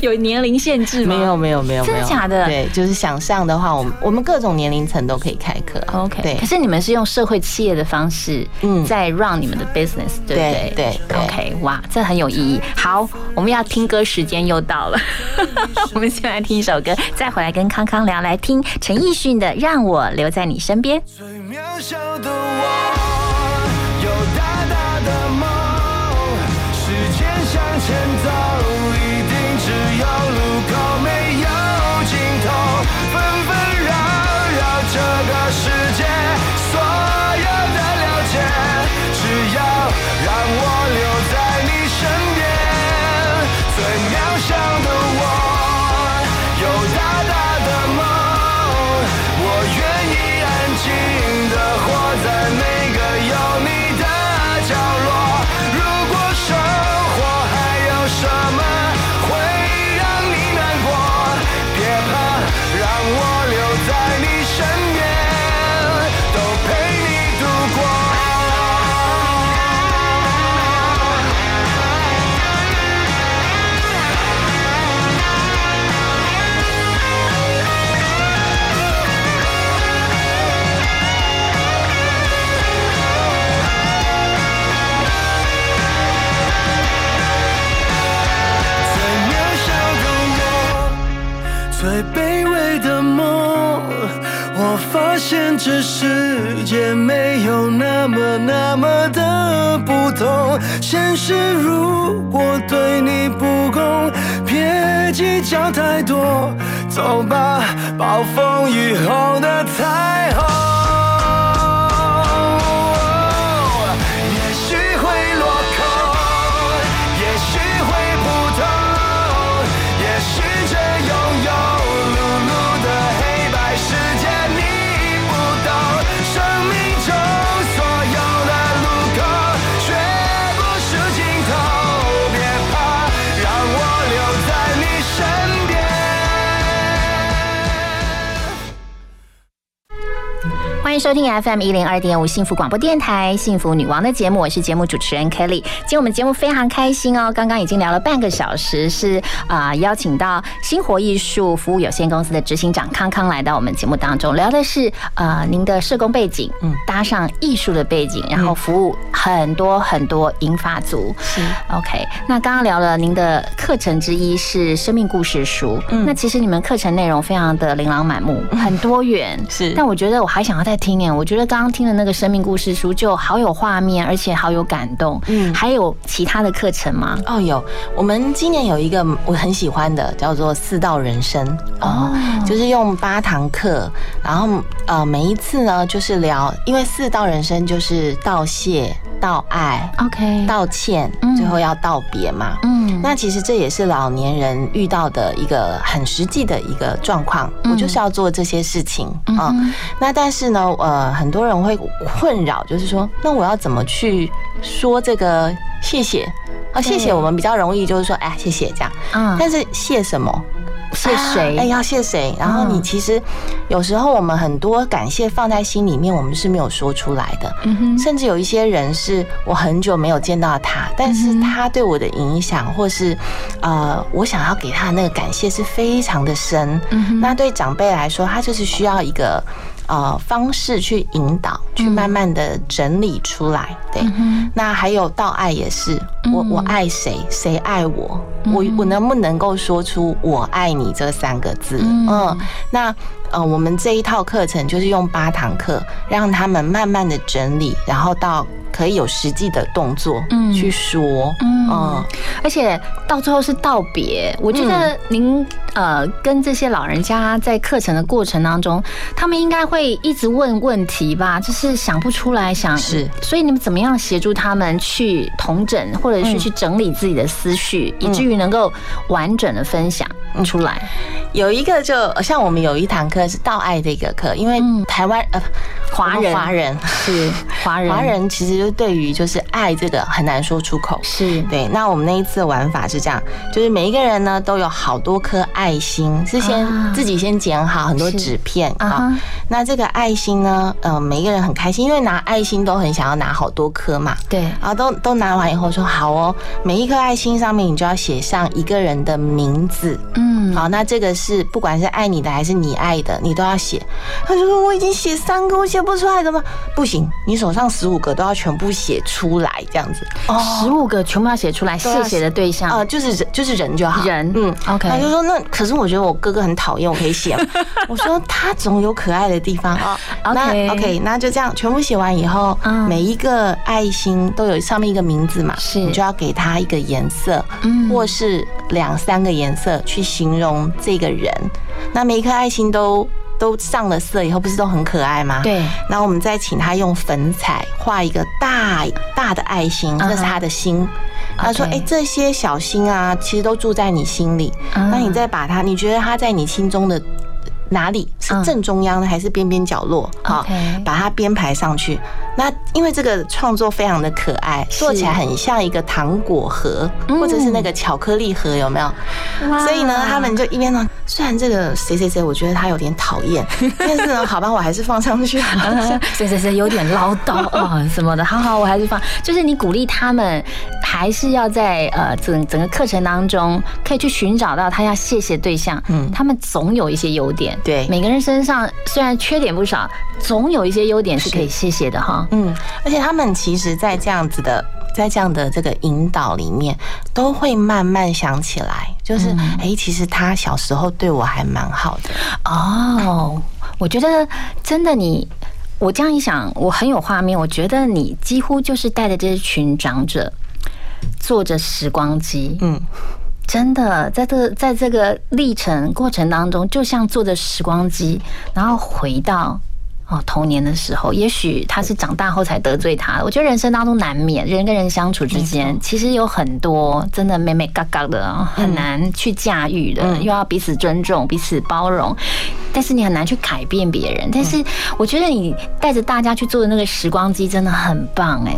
有年龄限制吗？没有，没有，没有，真的假的对，就是想上的话，我们我们各种年龄层都可以开课。OK，对可是你们是用社会企业的方式，嗯在 run 你们的 business，对不对？对 OK，哇，这很有意义。好，我们要听歌时间又到了，我们先来听一首歌，再回来跟康康聊，来听陈奕迅的《让我留在你身边》。渺小的我这世界没有那么那么的不同。现实如果对你不公，别计较太多，走吧，暴风雨后的彩虹。迎收听 FM 一零二点五幸福广播电台幸福女王的节目，我是节目主持人 Kelly。今天我们节目非常开心哦，刚刚已经聊了半个小时，是啊、邀请到星活艺术服务有限公司的执行长康康来到我们节目当中，聊的是呃您的社工背景，嗯，搭上艺术的背景，然后服务很多很多银发族。是。OK，那刚刚聊了您的课程之一是生命故事书，嗯，那其实你们课程内容非常的琳琅满目，很多元，是。但我觉得我还想要再听耶，我觉得刚刚听的那个生命故事书就好有画面，而且好有感动。嗯，还有其他的课程吗？哦，有，我们今年有一个我很喜欢的，叫做四道人生哦，就是用八堂课，然后呃每一次呢就是聊，因为四道人生就是道谢、道爱、OK、道歉，最后要道别嘛。嗯，那其实这也是老年人遇到的一个很实际的一个状况，我就是要做这些事情啊。那但是呢，呃，很多人会困扰，就是说，那我要怎么去说这个谢谢？啊，谢谢，我们比较容易就是说，哎，谢谢这样。嗯但是谢什么？谢谁哎，要谢谁？然后你其实有时候我们很多感谢放在心里面，我们是没有说出来的。嗯哼甚至有一些人是我很久没有见到他，但是他对我的影响，或是呃，我想要给他的那个感谢是非常的深。那对长辈来说，他就是需要一个呃方式去引导，去慢慢的整理出来。对，那还有道爱也是，我我爱谁，谁爱我，我我能不能够说出我爱你这三个字？嗯，那呃，我们这一套课程就是用八堂课，让他们慢慢的整理，然后到可以有实际的动作去说。嗯，而且到最后是道别。我觉得您呃跟这些老人家在课程的过程当中，他们应该会一直问问题吧，就是想不出来，想是，所以你们怎么样协助他们去同整，或者是去整理自己的思绪，以至于能够完整的分享出来？有一个就像我们有一堂课是道爱这个课，因为台湾呃华人华人是华人，华人其实就对于就是爱这个很难说出口，是对。那我们那一次的玩法是这样，就是每一个人呢都有好多颗爱心，是先自己先剪好很多纸片啊。那这个爱心呢，呃，每一个人很开心，因为拿爱心都很想要拿好多颗嘛。对，然后都都拿完以后说好哦，每一颗爱心上面你就要写上一个人的名字。嗯，好，那这个是不管是爱你的还是你爱的，你都要写。他就说我已经写三个，我写不出来的吗？不行，你手上十五个都要全部写出来，这样子。哦十五个全部要写出来，谢谢的对象，呃，就是人，就是人就好。人，嗯，OK。他就说那可是我觉得我哥哥很讨厌，我可以写吗。我说他总有可爱的地方啊。那 OK OK，那就这样全部写完以后，每一个爱心都有上面一个名字嘛，是你就要给他一个颜色，或是两三个颜色去形容这个人。那每一颗爱心都。都上了色以后，不是都很可爱吗？对。那我们再请他用粉彩画一个大大的爱心，这是他的心。他说：“哎，这些小心啊，其实都住在你心里。那你再把它，你觉得他在你心中的哪里是正中央呢，还是边边角落？好，把它编排上去。那因为这个创作非常的可爱，做起来很像一个糖果盒，或者是那个巧克力盒，有没有？所以呢，他们就一边呢，虽然这个谁谁谁，我觉得他有点讨厌，但是呢，好吧，我还是放上去。谁谁谁有点唠叨啊什么的，好好，我还是放。就是你鼓励他们，还是要在呃整整个课程当中，可以去寻找到他要谢谢对象。嗯，他们总有一些优点。对，每个人身上虽然缺点不少，总有一些优点是可以谢谢的哈。嗯，而且他们其实，在这样子的在这样的这个引导里面，都会慢慢想起来，就是诶其实他小时候对我还蛮好的。哦，我觉得真的你。我这样一想，我很有画面。我觉得你几乎就是带着这群长者，坐着时光机，嗯，真的在这在这个历程过程当中，就像坐着时光机，然后回到哦童年的时候。也许他是长大后才得罪他，我觉得人生当中难免人跟人相处之间，其实有很多真的美美嘎嘎的，很难去驾驭的，又要彼此尊重、彼此包容。但是你很难去改变别人。但是我觉得你带着大家去做的那个时光机真的很棒哎、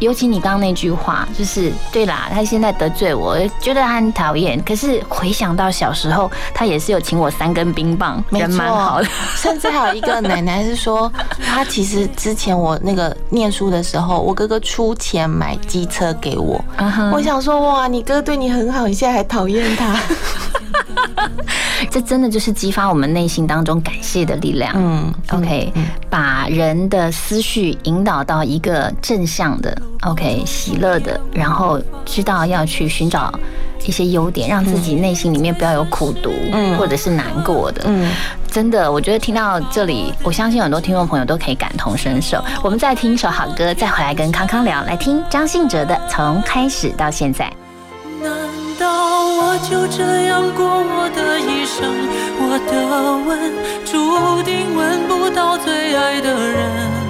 尤其你刚刚那句话，就是对啦，他现在得罪我，觉得他很讨厌。可是回想到小时候，他也是有请我三根冰棒，人蛮好的。甚至还有一个奶奶是说，他其实之前我那个念书的时候，我哥哥出钱买机车给我。我想说，哇，你哥对你很好，你现在还讨厌他？这真的就是激发我们内心当中感谢的力量。嗯，OK，把人的思绪引导到一个正向的，OK，喜乐的，然后知道要去寻找一些优点，让自己内心里面不要有苦读，嗯或者是难过的。嗯，真的，我觉得听到这里，我相信很多听众朋友都可以感同身受。我们再听一首好歌，再回来跟康康聊。来听张信哲的《从开始到现在》。难道我就这样过我的一生？我的吻注定吻不到最爱的人。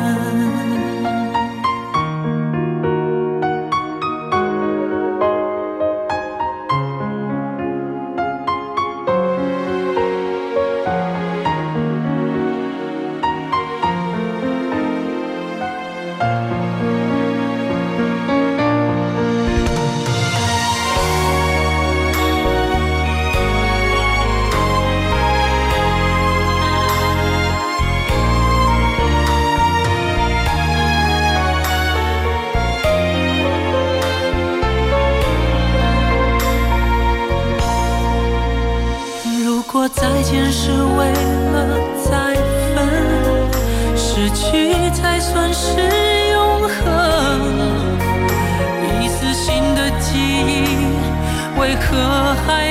说再见是为了再分，失去才算是永恒。一次新的记忆，为何还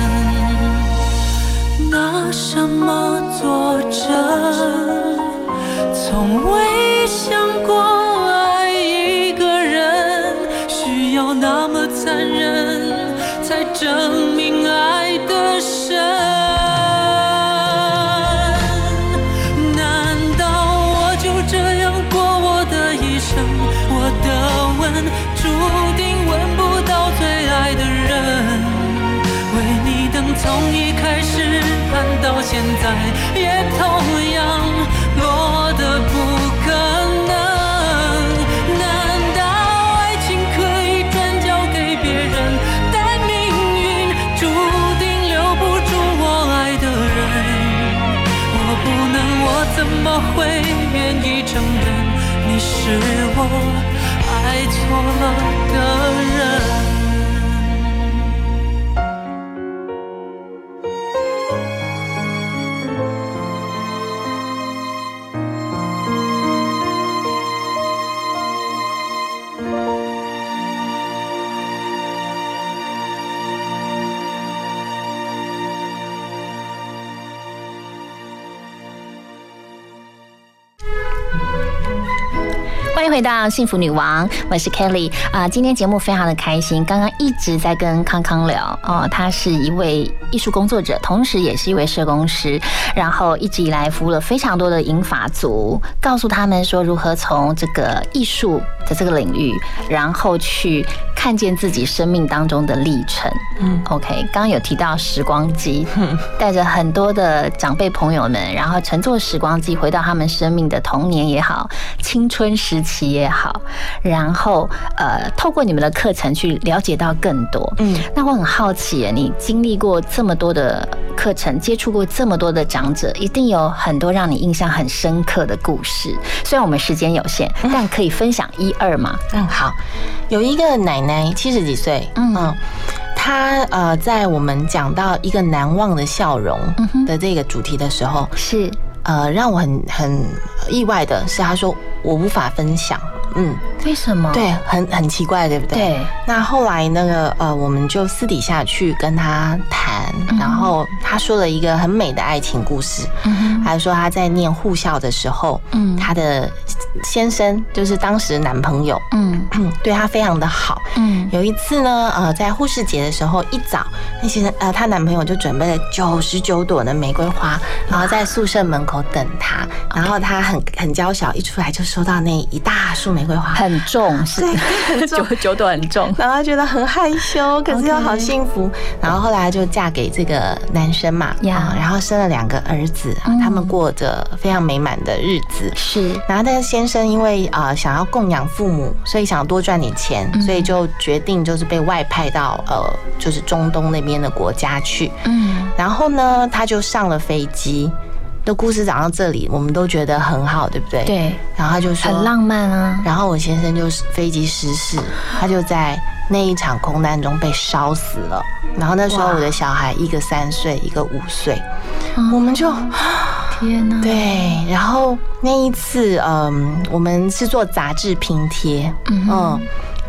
拿什么作证？从未想过爱一个人需要那么残忍，才证迎回到幸福女王，我是 Kelly 啊、今天节目非常的开心，刚刚一直在跟康康聊哦，他是一位艺术工作者，同时也是一位社工师，然后一直以来服务了非常多的银发族，告诉他们说如何从这个艺术的这个领域，然后去看见自己生命当中的历程。嗯，OK，刚刚有提到时光机，带着很多的长辈朋友们，然后乘坐时光机回到他们生命的童年也好，青春时期也好，然后呃，透过你们的课程去了解到更多。嗯，那我很好奇，你经历过这么多的课程，接触过这么多的长者，一定有很多让你印象很深刻的故事。虽然我们时间有限，但可以分享一二吗？嗯，好。有一个奶奶七十几岁，嗯，他呃，在我们讲到一个难忘的笑容的这个主题的时候，是呃，让我很很意外的是，他说我无法分享。嗯，为什么？对，很很奇怪，对不对？对。那后来那个呃，我们就私底下去跟他谈，然后他说了一个很美的爱情故事。嗯他说她在念护校的时候，嗯，他的先生就是当时男朋友，嗯，对她非常的好。嗯，有一次呢，呃，在护士节的时候，一早那些呃，她男朋友就准备了九十九朵的玫瑰花，然后在宿舍门口等她，然后她很很娇小，一出来就收到那一大束玫瑰花，很重，是 九九朵很重，然后她觉得很害羞，可是又好幸福。然后后来就嫁给这个男生嘛，呀，然后生了两个儿子，他们过着非常美满的日子。是，然后但是先生因为啊想要供养父母，所以想多赚点钱，所以就决定就是被外派到呃就是中东那边的国家去。嗯，然后呢，他就上了飞机。的故事讲到这里，我们都觉得很好，对不对？对。然后他就说很浪漫啊。然后我先生就是飞机失事，他就在那一场空难中被烧死了。然后那时候我的小孩一个三岁，一个五岁，我们就对。然后那一次，嗯，我们是做杂志拼贴，嗯。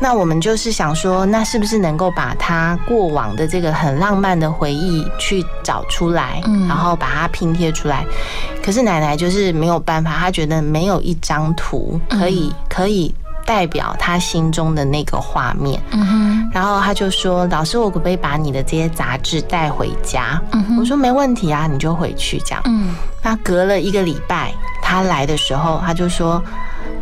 那我们就是想说，那是不是能够把他过往的这个很浪漫的回忆去找出来，然后把它拼贴出来？可是奶奶就是没有办法，她觉得没有一张图可以可以代表他心中的那个画面。嗯哼。然后他就说：“老师，我可不可以把你的这些杂志带回家？”嗯我说：“没问题啊，你就回去这样。”嗯。那隔了一个礼拜，他来的时候，他就说。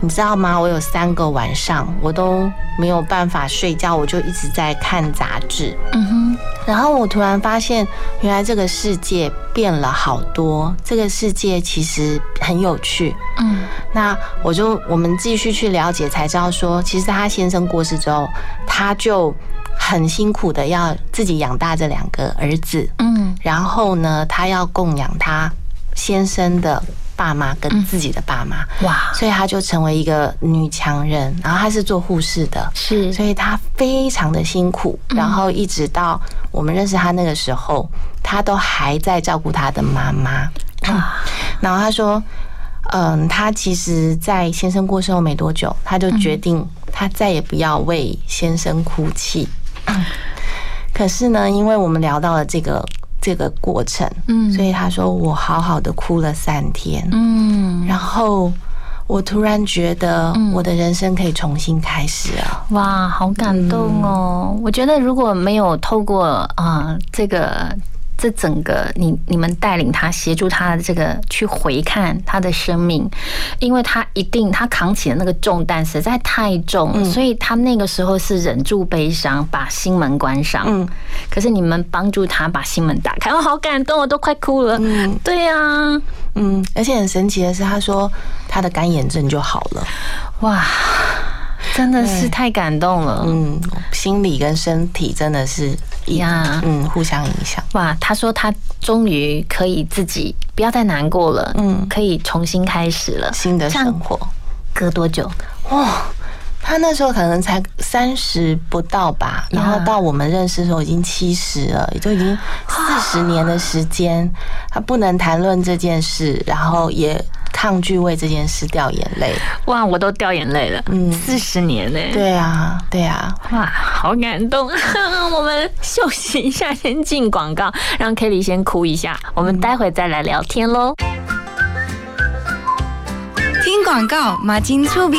你知道吗？我有三个晚上我都没有办法睡觉，我就一直在看杂志。嗯哼，然后我突然发现，原来这个世界变了好多，这个世界其实很有趣。嗯，那我就我们继续去了解，才知道说，其实他先生过世之后，他就很辛苦的要自己养大这两个儿子。嗯，然后呢，他要供养他先生的。爸妈跟自己的爸妈哇，所以她就成为一个女强人。然后她是做护士的，是，所以她非常的辛苦。然后一直到我们认识她那个时候，她都还在照顾她的妈妈。然后她说，嗯，她其实，在先生过世后没多久，她就决定她再也不要为先生哭泣。可是呢，因为我们聊到了这个。这个过程，嗯，所以他说我好好的哭了三天，嗯，然后我突然觉得我的人生可以重新开始了，哇，好感动哦！我觉得如果没有透过啊这个。这整个你你们带领他协助他的这个去回看他的生命，因为他一定他扛起的那个重担实在太重，所以他那个时候是忍住悲伤，把心门关上。嗯，可是你们帮助他把心门打开，我好感动，我都快哭了。嗯，对呀，嗯，而且很神奇的是，他说他的干眼症就好了。哇！真的是太感动了，嗯，心理跟身体真的是呀，嗯，互相影响。哇，他说他终于可以自己不要再难过了，嗯，可以重新开始了新的生活。隔多久？哇，他那时候可能才三十不到吧，然后到我们认识的时候已经七十了，也就已经四十年的时间，他不能谈论这件事，然后也。抗拒为这件事掉眼泪，哇，我都掉眼泪了。嗯，四十年嘞。对啊，对啊，哇，好感动。我们休息一下，先进广告，让 Kelly 先哭一下，我们待会再来聊天喽。听广告，马金粗逼。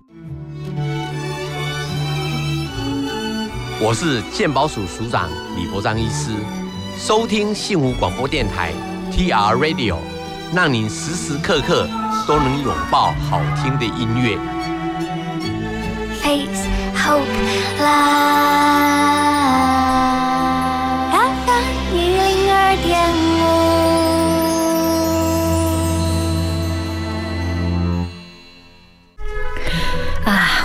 我是健保署署长李博章医师，收听幸福广播电台 TR Radio，让您时时刻刻都能拥抱好听的音乐。Face Hope Live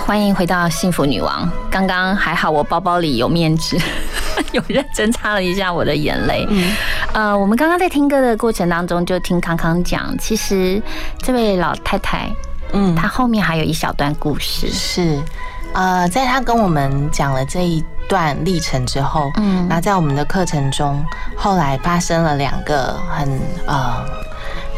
欢迎回到幸福女王。刚刚还好，我包包里有面纸，有认真擦了一下我的眼泪。嗯呃，我们刚刚在听歌的过程当中，就听康康讲，其实这位老太太，嗯，她后面还有一小段故事。是，呃，在她跟我们讲了这一段历程之后，嗯那在我们的课程中，后来发生了两个很呃。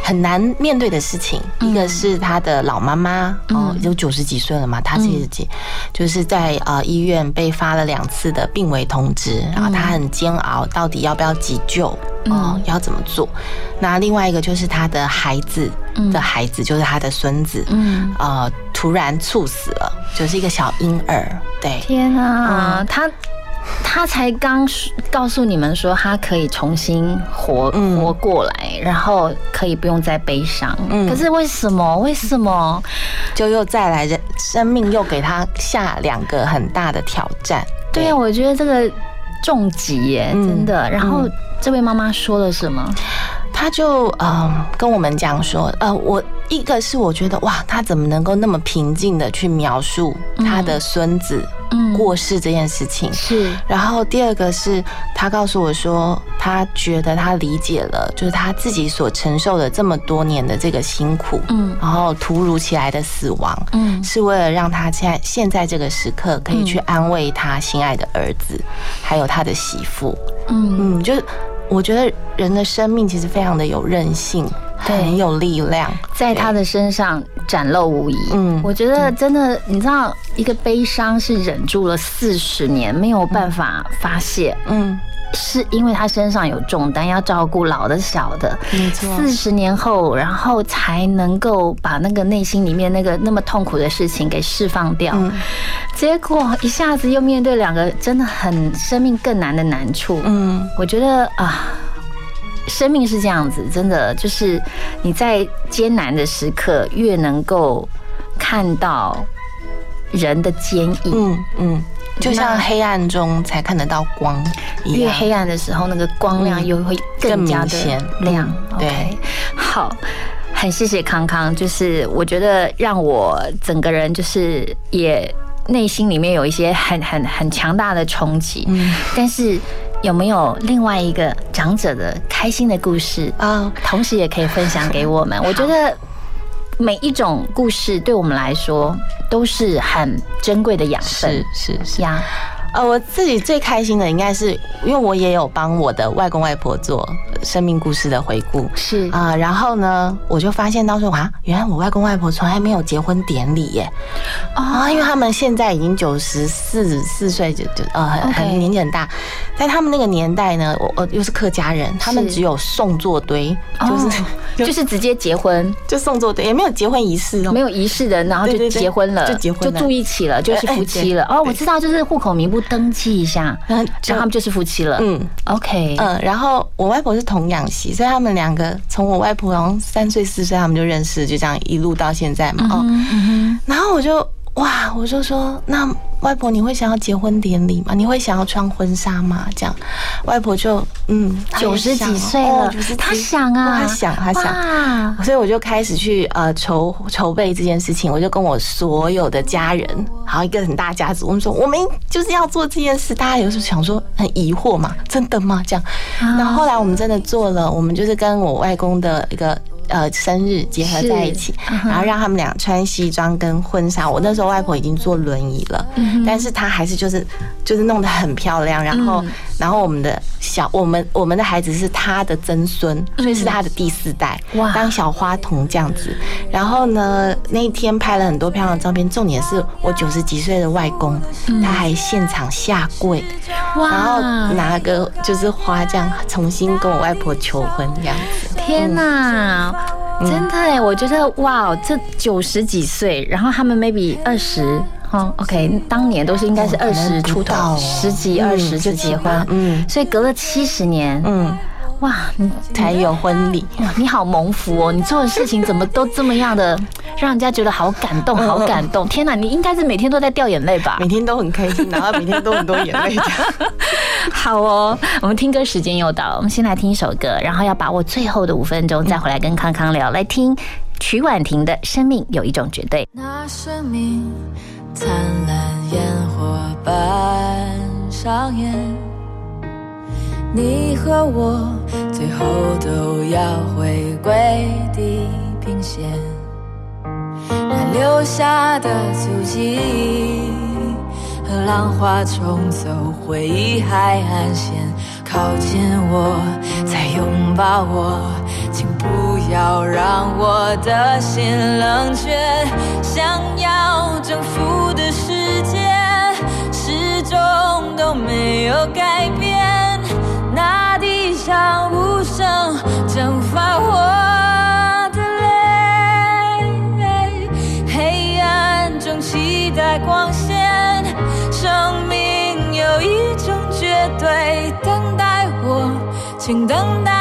很难面对的事情，一个是他的老妈妈，哦，有九十几岁了嘛，他七十几，就是在呃医院被发了两次的病危通知，然后他很煎熬，到底要不要急救，哦，要怎么做？那另外一个就是他的孩子的孩子，就是他的孙子，嗯。呃，突然猝死了，就是一个小婴儿，对，天啊，嗯。他他才刚告诉你们说他可以重新活、嗯活过来，然后可以不用再悲伤。嗯可是为什么？为什么？就又再来人生命又给他下两个很大的挑战，对呀，我觉得这个重疾耶，嗯真的。然后嗯这位妈妈说了什么？他就嗯跟我们讲说，呃，我一个是我觉得哇，他怎么能够那么平静的去描述他的孙子嗯过世这件事情？是。然后第二个是他告诉我说，他觉得他理解了，就是他自己所承受的这么多年的这个辛苦，嗯然后突如其来的死亡，嗯是为了让他现在现在这个时刻可以去安慰他心爱的儿子，还有他的媳妇。嗯嗯，就是我觉得人的生命其实非常的有韧性，很有力量，在他的身上展露无遗。嗯我觉得真的，你知道，一个悲伤是忍住了四十年没有办法发泄，嗯，是因为他身上有重担要照顾老的小的，没错四十年后，然后才能够把那个内心里面那个那么痛苦的事情给释放掉。嗯结果一下子又面对两个真的很生命更难的难处。嗯，我觉得啊。生命是这样子，真的就是你在艰难的时刻，越能够看到人的坚毅。嗯嗯，就像黑暗中才看得到光一样。越黑暗的时候，那个光亮嗯又会更加的更明显亮。对好。很谢谢康康，就是我觉得让我整个人就是也内心里面有一些很很很强大的冲击，嗯但是有没有另外一个长者的开心的故事啊？同时也可以分享给我们。我觉得每一种故事对我们来说都是很珍贵的养分。是是是呀。呃，我自己最开心的应该是，因为我也有帮我的外公外婆做生命故事的回顾，是。啊、然后呢，我就发现到说啊，原来我外公外婆从来没有结婚典礼耶，啊，因为他们现在已经九十四四岁，就就呃很很年纪很大，在他们那个年代呢，我我又是客家人，他们只有送座堆，就是、哦就是直接结婚，就送座堆，也没有结婚仪式哦，没有仪式的，然后就结婚了，就结婚了。就住一起了，就是夫妻了。哦，我知道，就是户口名簿登记一下，然后他们就是夫妻了。嗯，OK，嗯，然后我外婆是童养媳，所以他们两个从我外婆好像三岁四岁他们就认识，就这样一路到现在嘛。哦，嗯然后我就哇，我就说那外婆你会想要结婚典礼吗？你会想要穿婚纱吗？这样，外婆就嗯九十几岁了，她想啊，她想，她想，所以我就开始去呃筹筹备这件事情，我就跟我所有的家人，好一个很大家族，我们说我们就是要做这件事，大家有时候想说很疑惑嘛，真的吗？这样，那后来我们真的做了，我们就是跟我外公的一个。呃，生日结合在一起，然后让他们俩穿西装跟婚纱。我那时候外婆已经坐轮椅了，但是她还是就是就是弄得很漂亮。然后，然后我们的小我们我们的孩子是她的曾孙，所以是她的第四代，当小花童这样子。然后呢，那一天拍了很多漂亮的照片。重点是我九十几岁的外公，他还现场下跪，然后拿个就是花这样重新跟我外婆求婚这样子。天哪！真的哎，我觉得哇，这九十几岁，然后他们 maybe 二十，哈，OK，当年都是应该是二十出头，十几二十就结婚，嗯，所以隔了七十年，嗯。哇，你才有婚礼哇！你好蒙福哦，你做的事情怎么都这么样的，让人家觉得好感动，好感动！天哪，你应该是每天都在掉眼泪吧？每天都很开心，然后每天都很多眼泪。好哦，我们听歌时间又到了，我们先来听一首歌，然后要把握最后的五分钟，再回来跟康康聊。来听曲婉婷的《生命有一种绝对》。那生命灿烂烟火般上演。你和我最后都要回归地平线，那留下的足迹和浪花冲走回忆海岸线，靠近我，再拥抱我，请不要让我的心冷却。想要征服的世界，始终都没有改变。那地上无声蒸发我的泪，黑暗中期待光线，生命有一种绝对，等待我，请等待。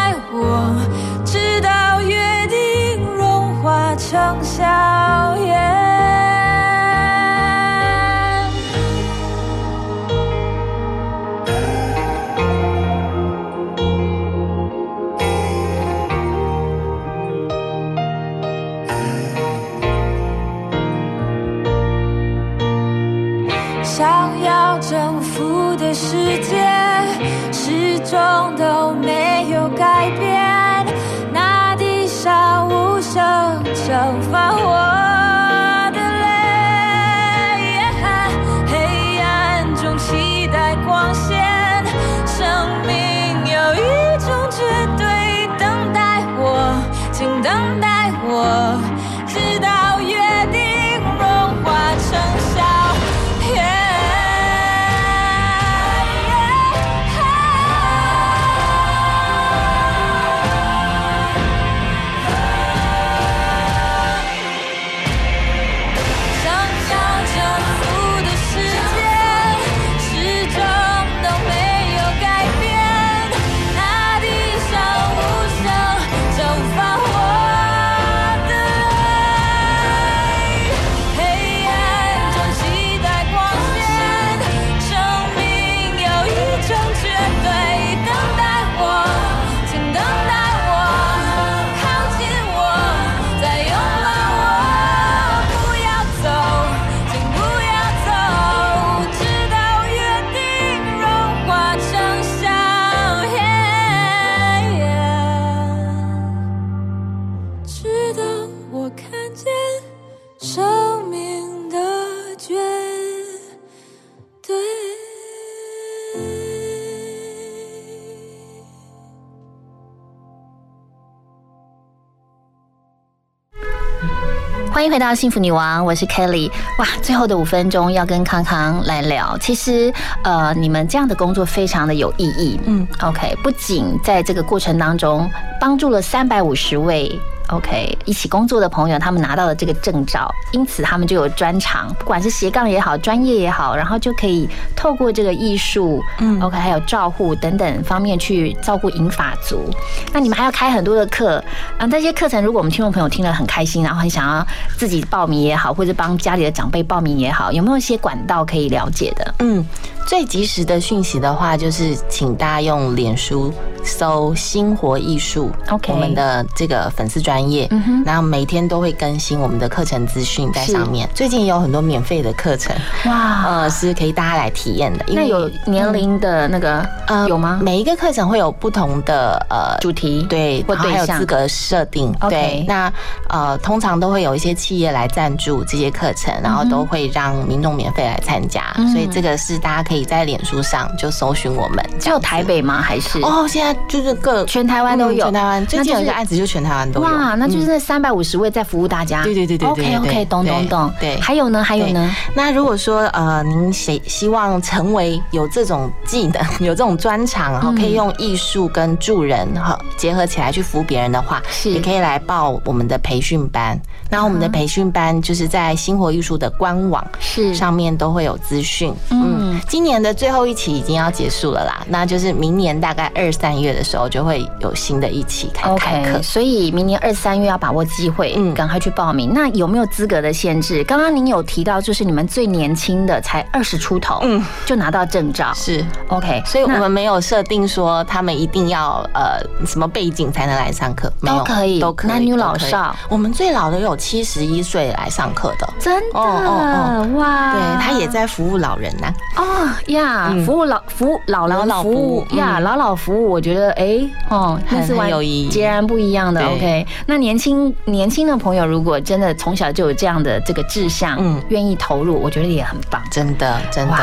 欢迎回到幸福女王，我是 Kelly。哇，最后的五分钟要跟康康来聊。其实，呃，你们这样的工作非常的有意义。嗯，OK，不仅在这个过程当中帮助了三百五十位 OK 一起工作的朋友，他们拿到了这个证照，因此他们就有专长，不管是斜杠也好，专业也好，然后就可以透过这个艺术，嗯，OK 还有照护等等方面去照顾银发族。那你们还要开很多的课啊，这些课程如果我们听众朋友听了很开心，然后很想要自己报名也好，或者帮家里的长辈报名也好，有没有一些管道可以了解的？嗯，最及时的讯息的话，就是请大家用脸书搜“星活艺术 ”，OK，我们的这个粉丝专业，然后每天都会更新我们的课程资讯在上面。最近也有很多免费的课程，哇，呃，是可以大家来体验的。那有年龄的那个呃有吗？每一个课程会有不同的呃主题，对，或对象还有资格设定。对，那呃通常都会有一些企业来赞助这些课程，然后都会让民众免费来参加。所以这个是大家可以在脸书上就搜寻我们。只有台北吗？还是哦，现在就是各全台湾都有，全台湾最近有一个案子就全台湾都有。哇，那就是那三百五十位在服务大家。对对对对，OK OK，懂懂懂。对，还有呢，还有呢。那如果说呃，您希希望成为有这种技能、有这种专长，然后可以用艺术跟助人哈结合起来去服务别人的话，是也可以来报我们的培训班。那我们的培训班就是在星火艺术的官网是上面都会有资讯。嗯，今年的最后一期已经要结束了啦，那就是明年大概二三月的时候就会有新的一期开开课。所以明年二三月要把握机会，嗯，赶快去报名。那有没有资格的限制？刚刚您有提到，就是你们最年轻的才二十出头，嗯，就拿到证照，是 OK。所以我们没有设定说他们一定要呃什么背景才能来上课，都可以，都可以，男女老少。我们最老的有七十一岁来上课的，真的哇！对他也在服务老人呢。哦呀，服务老服务老老服务呀，老老服务，我觉得哎哦，那是很有意义，截然不一样的。OK，那年轻年轻的朋友，如果真的从小就有这样的这个志向，嗯，愿意投入，我觉得也很棒，真的真的。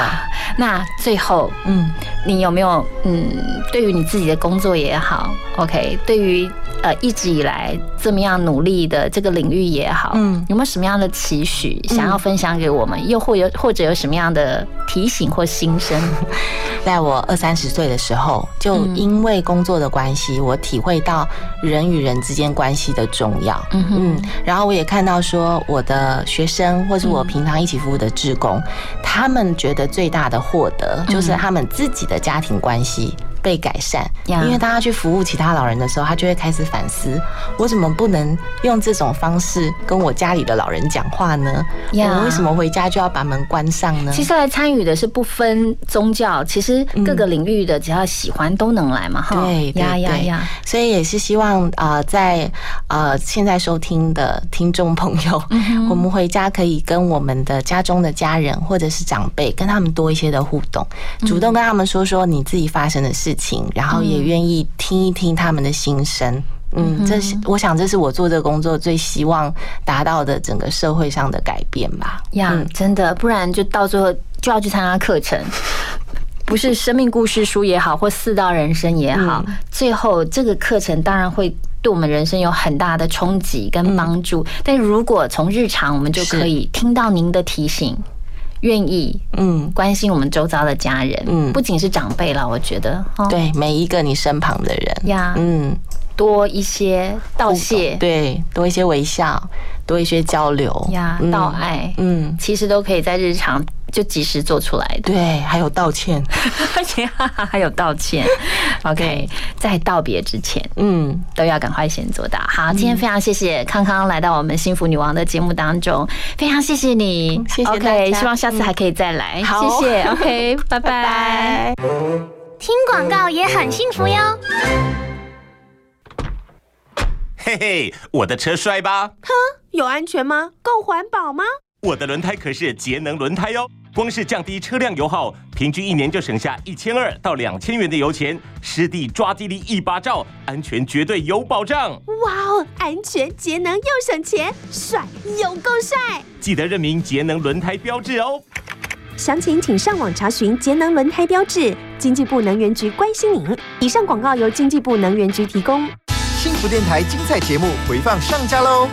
那最后，嗯，你有没有嗯，对于你自己的工作也好，OK，对于呃一直以来这么样努力的这个领域也好，嗯，有没有什么样的期许想要分享给我们？又或有或者有什么样的提醒或心声？在我二三十岁的时候，就因为工作的关系，我体会到人与人之间关系的重要。嗯嗯，然后我也看到说，我的学生或是我平常一起服务的职工，他们觉得最大的获得就是他们自己的家庭关系。被改善，因为当他去服务其他老人的时候，他就会开始反思：我怎么不能用这种方式跟我家里的老人讲话呢？我为什么回家就要把门关上呢？其实来参与的是不分宗教，其实各个领域的只要喜欢都能来嘛。哈，对呀呀呀！所以也是希望啊，在呃现在收听的听众朋友，我们回家可以跟我们的家中的家人或者是长辈，跟他们多一些的互动，主动跟他们说说你自己发生的事。情，然后也愿意听一听他们的心声，嗯，这是我想，这是我做这个工作最希望达到的整个社会上的改变吧。呀，真的，不然就到最后就要去参加课程，不是生命故事书也好，或四道人生也好，最后这个课程当然会对我们人生有很大的冲击跟帮助。但如果从日常，我们就可以听到您的提醒。愿意，嗯，关心我们周遭的家人，嗯，不仅是长辈了，我觉得，对每一个你身旁的人。呀，嗯，多一些道谢，对，多一些微笑，多一些交流。呀，道爱，嗯，其实都可以在日常。就及时做出来的，对，还有道歉，而且还有道歉。OK，在道别之前，嗯，都要赶快先做到。好，今天非常谢谢康康来到我们幸福女王的节目当中，非常谢谢你，谢谢 OK，希望下次还可以再来，谢谢。OK，拜拜。听广告也很幸福哟。嘿嘿，我的车帅吧？哼，有安全吗？够环保吗？我的轮胎可是节能轮胎哦，光是降低车辆油耗，平均一年就省下一千二到两千元的油钱，湿地抓地力一把照，安全绝对有保障。哇哦，安全节能又省钱，帅又够帅！记得认明节能轮胎标志哦。详情请上网查询节能轮胎标志。经济部能源局关心您。以上广告由经济部能源局提供。幸福电台精彩节目回放上架喽！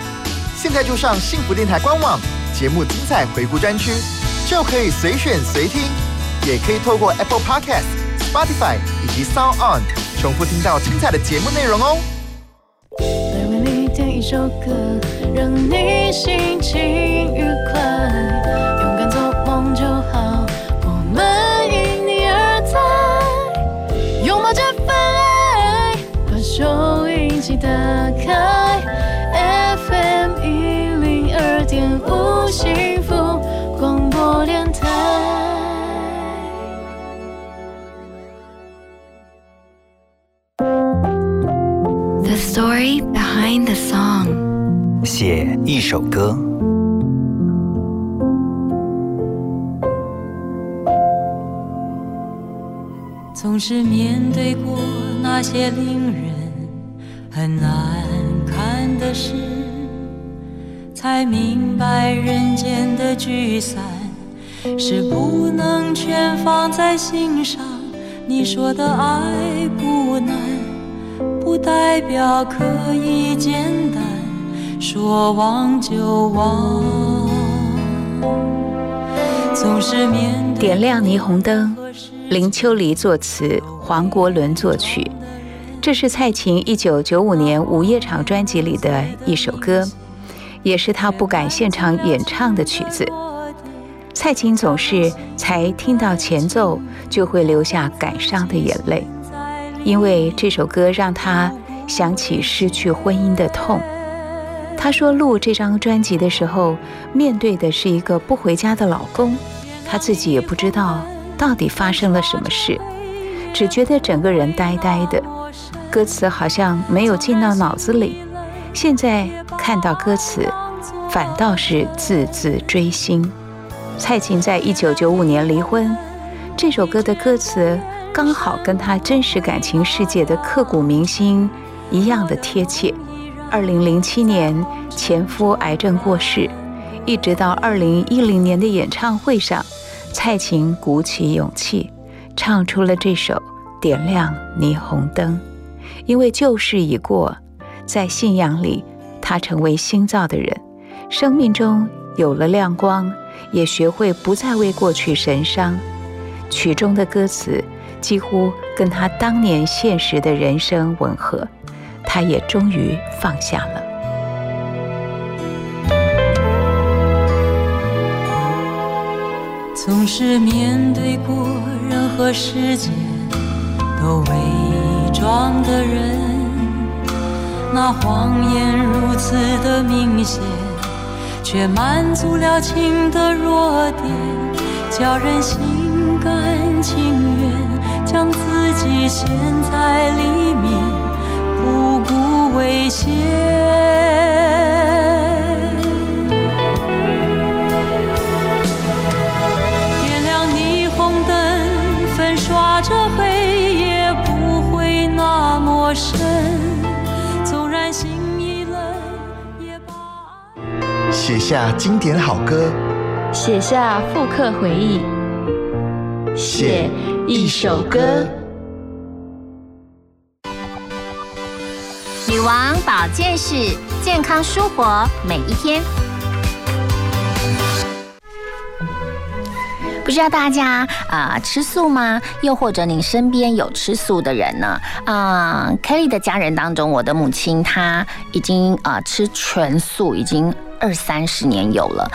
现在就上幸福电台官网。节目精彩回顾专区就可以随选随听，也可以透过 Apple Podcast、Spotify 以及 Sound On 重复听到精彩的节目内容哦。首歌，让你心情愉快。打开，FM 一零二点五幸福广播电台。The story behind the song. 写一首歌，总是面对过那些令人很难看的事，才明白人间的聚散是不能全放在心上。你说的爱不难，不代表可以简单，说忘就忘。总是面对点亮霓虹灯，林秋离作词，黄国伦作曲。这是蔡琴一九九五年午夜场专辑里的一首歌，也是她不敢现场演唱的曲子。蔡琴总是才听到前奏就会流下感伤的眼泪，因为这首歌让她想起失去婚姻的痛。她说录这张专辑的时候，面对的是一个不回家的老公，她自己也不知道到底发生了什么事，只觉得整个人呆呆的，歌词好像没有进到脑子里。现在看到歌词，反倒是字字锥心。蔡琴在一九九五年离婚，这首歌的歌词刚好跟她真实感情世界的刻骨铭心一样的贴切。二零零七年前夫癌症过世，一直到二零一零年的演唱会上，蔡琴鼓起勇气唱出了这首《点亮霓虹灯》。因为旧事已过，在信仰里，他成为新造的人，生命中有了亮光，也学会不再为过去神伤。曲中的歌词几乎跟他当年现实的人生吻合。他也终于放下了。总是面对过任何世界都为装的人，那谎言如此的明显，却满足了情的弱点，叫人心甘情愿将自己陷在里面。不顾危险。深。纵然心已冷，也把写下经典好歌，写下复刻回忆，写一首歌。女王保健室，健康舒活每一天。知道大家啊、吃素吗？又或者你身边有吃素的人呢？啊、呃、，Kelly 的家人当中，我的母亲她已经啊、吃全素，已经二三十年有了。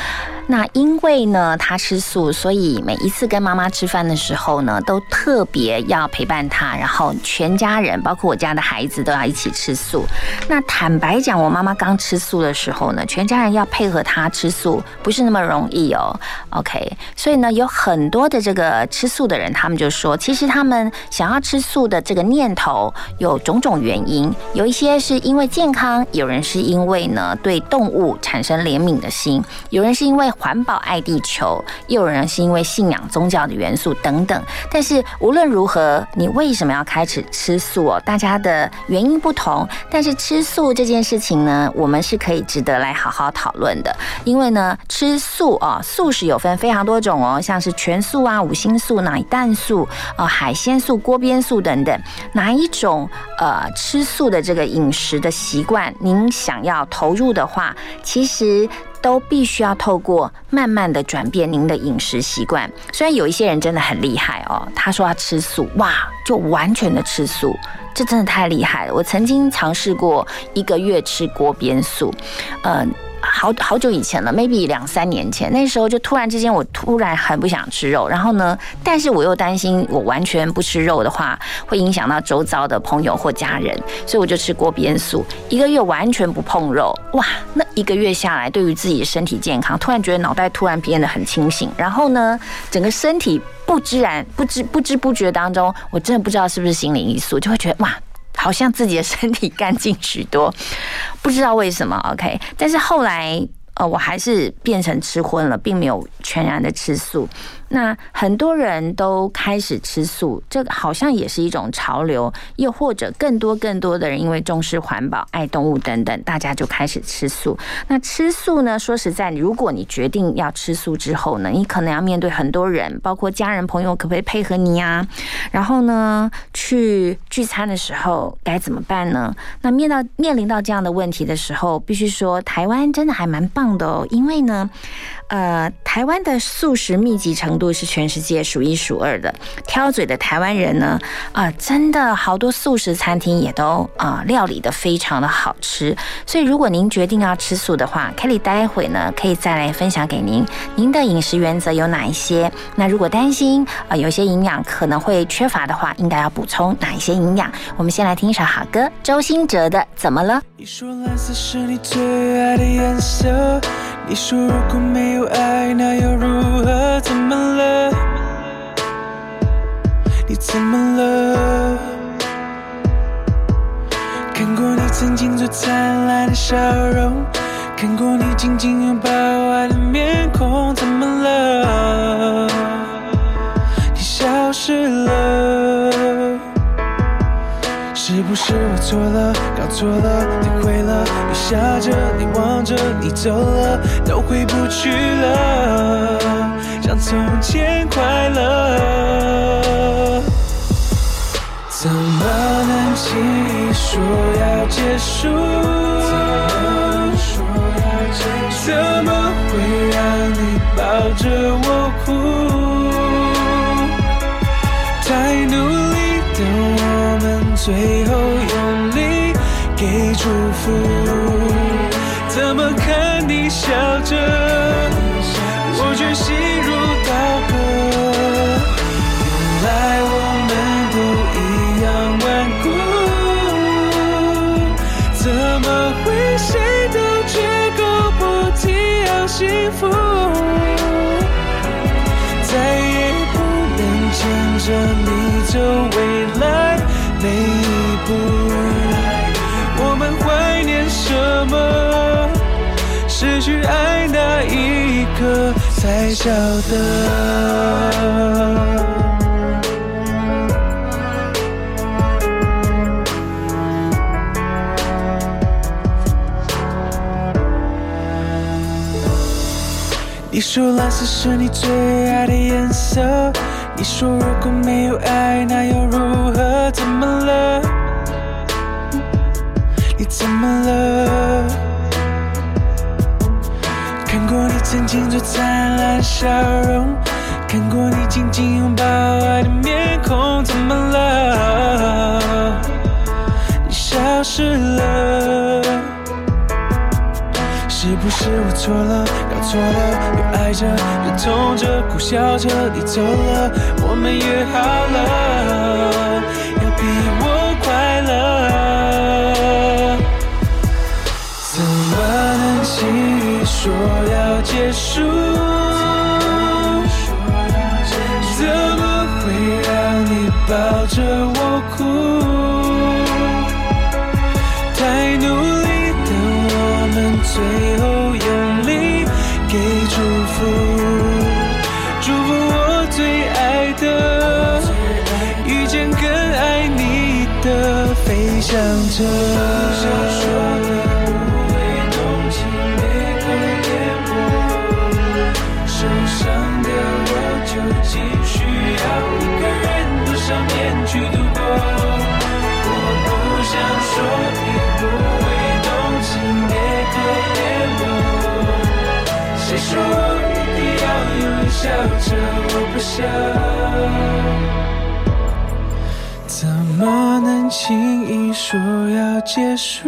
那因为呢，他吃素，所以每一次跟妈妈吃饭的时候呢，都特别要陪伴她，然后全家人，包括我家的孩子，都要一起吃素。那坦白讲，我妈妈刚吃素的时候呢，全家人要配合她吃素，不是那么容易哦。OK，所以呢，有很多的这个吃素的人，他们就说，其实他们想要吃素的这个念头有种种原因，有一些是因为健康，有人是因为呢对动物产生怜悯的心，有人是因为环保爱地球，又有人是因为信仰宗教的元素等等。但是无论如何，你为什么要开始吃素哦？大家的原因不同，但是吃素这件事情呢，我们是可以值得来好好讨论的。因为呢，吃素啊，素食有分非常多种哦，像是全素啊、五星素、奶蛋素啊、海鲜素、锅边素等等。哪一种呃吃素的这个饮食的习惯，您想要投入的话，其实都必须要透过慢慢的转变您的饮食习惯。虽然有一些人真的很厉害哦，他说他吃素，哇，就完全的吃素，这真的太厉害了。我曾经尝试过一个月吃锅边素，嗯。好好久以前了，maybe 两三年前，那时候就突然之间，我突然很不想吃肉，然后呢，但是我又担心我完全不吃肉的话，会影响到周遭的朋友或家人，所以我就吃锅边素，一个月完全不碰肉，哇，那一个月下来，对于自己身体健康，突然觉得脑袋突然变得很清醒，然后呢，整个身体不知然不知不知不觉当中，我真的不知道是不是心理因素，就会觉得哇。好像自己的身体干净许多，不知道为什么。OK，但是后来。呃，我还是变成吃荤了，并没有全然的吃素。那很多人都开始吃素，这好像也是一种潮流。又或者更多更多的人因为重视环保、爱动物等等，大家就开始吃素。那吃素呢？说实在，如果你决定要吃素之后呢，你可能要面对很多人，包括家人朋友，可不可以配合你呀？然后呢，去聚餐的时候该怎么办呢？那面到面临到这样的问题的时候，必须说台湾真的还蛮棒。的哦，因为呢，呃，台湾的素食密集程度是全世界数一数二的。挑嘴的台湾人呢，啊，真的好多素食餐厅也都啊料理的非常的好吃。所以如果您决定要吃素的话，Kelly 待会呢可以再来分享给您，您的饮食原则有哪一些？那如果担心啊有些营养可能会缺乏的话，应该要补充哪一些营养？我们先来听一首好歌，周兴哲的《怎么了》。你说蓝色是你最爱的颜色。你说如果没有爱，那又如何？怎么了？你怎么了？看过你曾经最灿烂的笑容，看过你紧紧拥抱爱的面孔，怎么了？你消失了。是不是我错了，搞错了，体会了，雨下着，你望着，你走了，都回不去了，像从前快乐。怎么能轻易说要结束？最后用力给祝福，怎么看你笑着，我却心才晓得。你说蓝色是你最爱的颜色。你说如果没有爱，那又如何？怎么了？最灿烂笑容，看过你紧紧拥抱爱的面孔，怎么了？你消失了。是不是我错了，搞错了？又爱着，又痛着，苦笑着，你走了，我们约好了，想。怎么能轻易说要结束？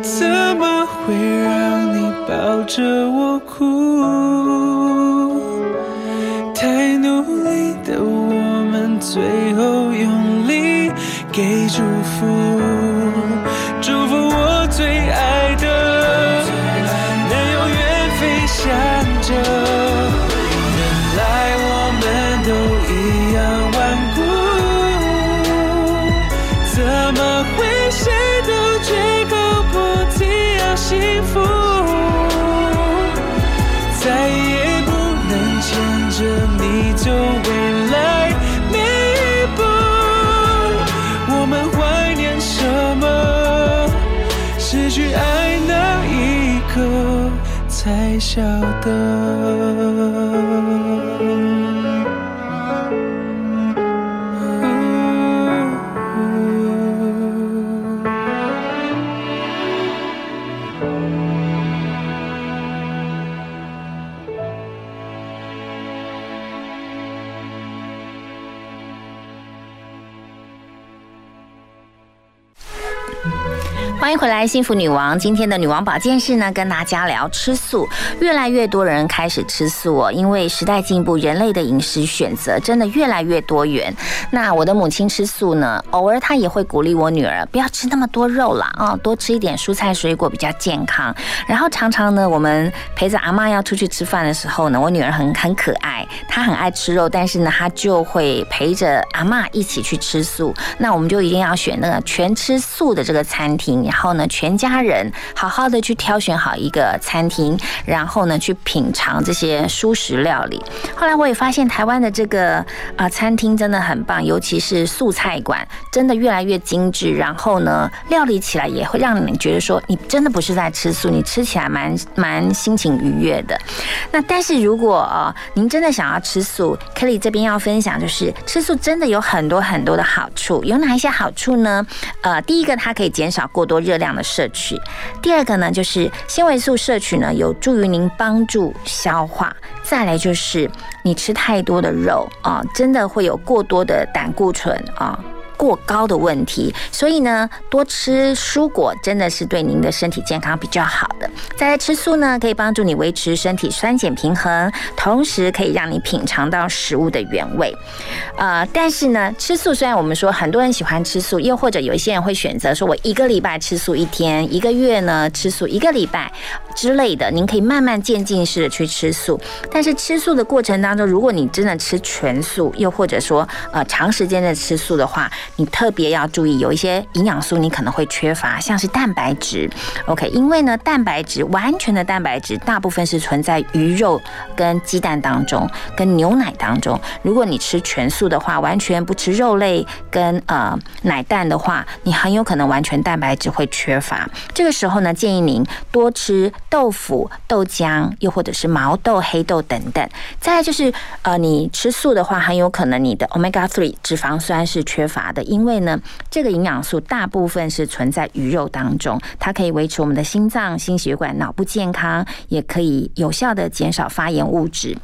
怎么会让你抱着晓得。回来，幸福女王。今天的女王保健室呢，跟大家聊吃素。越来越多人开始吃素哦，因为时代进步，人类的饮食选择真的越来越多元。那我的母亲吃素呢，偶尔她也会鼓励我女儿不要吃那么多肉啦，啊，多吃一点蔬菜水果比较健康。然后常常呢，我们陪着阿妈要出去吃饭的时候呢，我女儿很很可爱，她很爱吃肉，但是呢，她就会陪着阿妈一起去吃素。那我们就一定要选那个全吃素的这个餐厅。然后呢，全家人好好的去挑选好一个餐厅，然后呢，去品尝这些素食料理。后来我也发现，台湾的这个啊餐厅真的很棒，尤其是素菜馆，真的越来越精致。然后呢，料理起来也会让你觉得说，你真的不是在吃素，你吃起来蛮蛮心情愉悦的。那但是如果呃您真的想要吃素，Kelly 这边要分享就是吃素真的有很多很多的好处，有哪一些好处呢？呃，第一个它可以减少过多热量这样的摄取，第二个呢就是纤维素摄取呢有助于您帮助消化，再来就是你吃太多的肉啊，真的会有过多的胆固醇啊。过高的问题，所以呢，多吃蔬果真的是对您的身体健康比较好的。再来吃素呢，可以帮助你维持身体酸碱平衡，同时可以让你品尝到食物的原味。呃，但是呢，吃素虽然我们说很多人喜欢吃素，又或者有一些人会选择说我一个礼拜吃素一天，一个月呢吃素一个礼拜之类的，您可以慢慢渐进式的去吃素。但是吃素的过程当中，如果你真的吃全素，又或者说呃长时间的吃素的话，你特别要注意，有一些营养素你可能会缺乏，像是蛋白质。OK，因为呢，蛋白质完全的蛋白质大部分是存在鱼肉跟鸡蛋当中，跟牛奶当中。如果你吃全素的话，完全不吃肉类跟呃奶蛋的话，你很有可能完全蛋白质会缺乏。这个时候呢，建议您多吃豆腐、豆浆，又或者是毛豆、黑豆等等。再来就是呃，你吃素的话，很有可能你的 omega three 脂肪酸是缺乏的。因为呢，这个营养素大部分是存在鱼肉当中，它可以维持我们的心脏、心血管、脑部健康，也可以有效的减少发炎物质。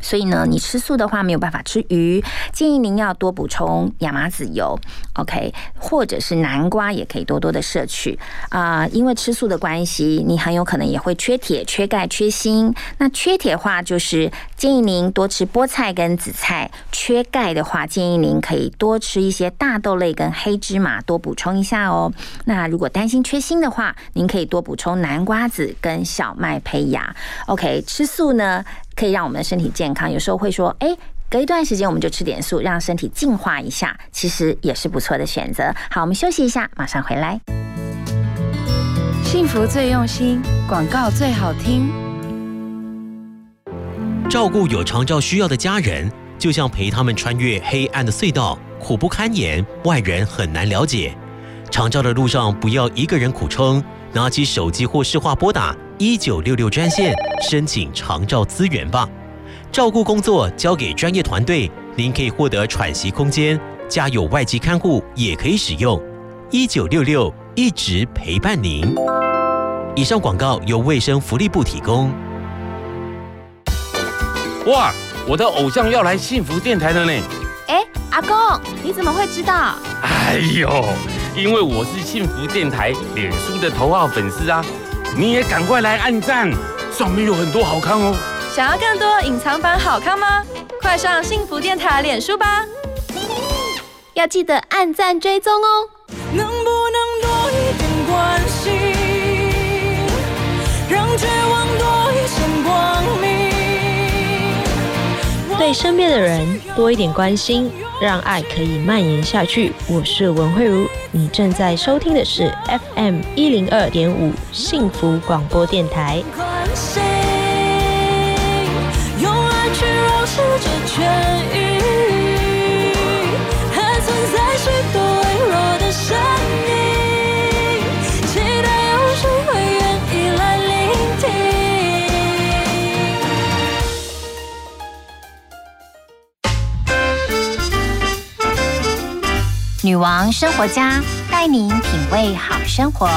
所以呢，你吃素的话没有办法吃鱼，建议您要多补充亚麻籽油，OK，或者是南瓜也可以多多的摄取啊。因为吃素的关系，你很有可能也会缺铁、缺钙、缺锌。那缺铁的话，就是建议您多吃菠菜跟紫菜；缺钙的话，建议您可以多吃一些大豆类跟黑芝麻，多补充一下哦。那如果担心缺锌的话，您可以多补充南瓜子跟小麦胚芽。OK，吃素呢？可以让我们的身体健康，有时候会说，哎，隔一段时间我们就吃点素，让身体净化一下，其实也是不错的选择。好，我们休息一下，马上回来。幸福最用心，广告最好听。照顾有长照需要的家人，就像陪他们穿越黑暗的隧道，苦不堪言，外人很难了解。长照的路上，不要一个人苦撑，拿起手机或视话拨打。一九六六专线申请长照资源吧，照顾工作交给专业团队，您可以获得喘息空间。家有外籍看护也可以使用。一九六六一直陪伴您。以上广告由卫生福利部提供。哇，我的偶像要来幸福电台了呢！哎，阿公，你怎么会知道？哎呦，因为我是幸福电台脸书的头号粉丝啊！你也赶快来按赞，上面有很多好看哦。想要更多隐藏版好看吗？快上幸福电台脸书吧！要记得按赞追踪哦。能不能多一点关心，让绝望多一线光明？对身边的人多一点关心，让爱可以蔓延下去。我是文慧茹，你正在收听的是 FM 一零二点五幸福广播电台。用爱去让世界痊女王生活家带您品味好生活。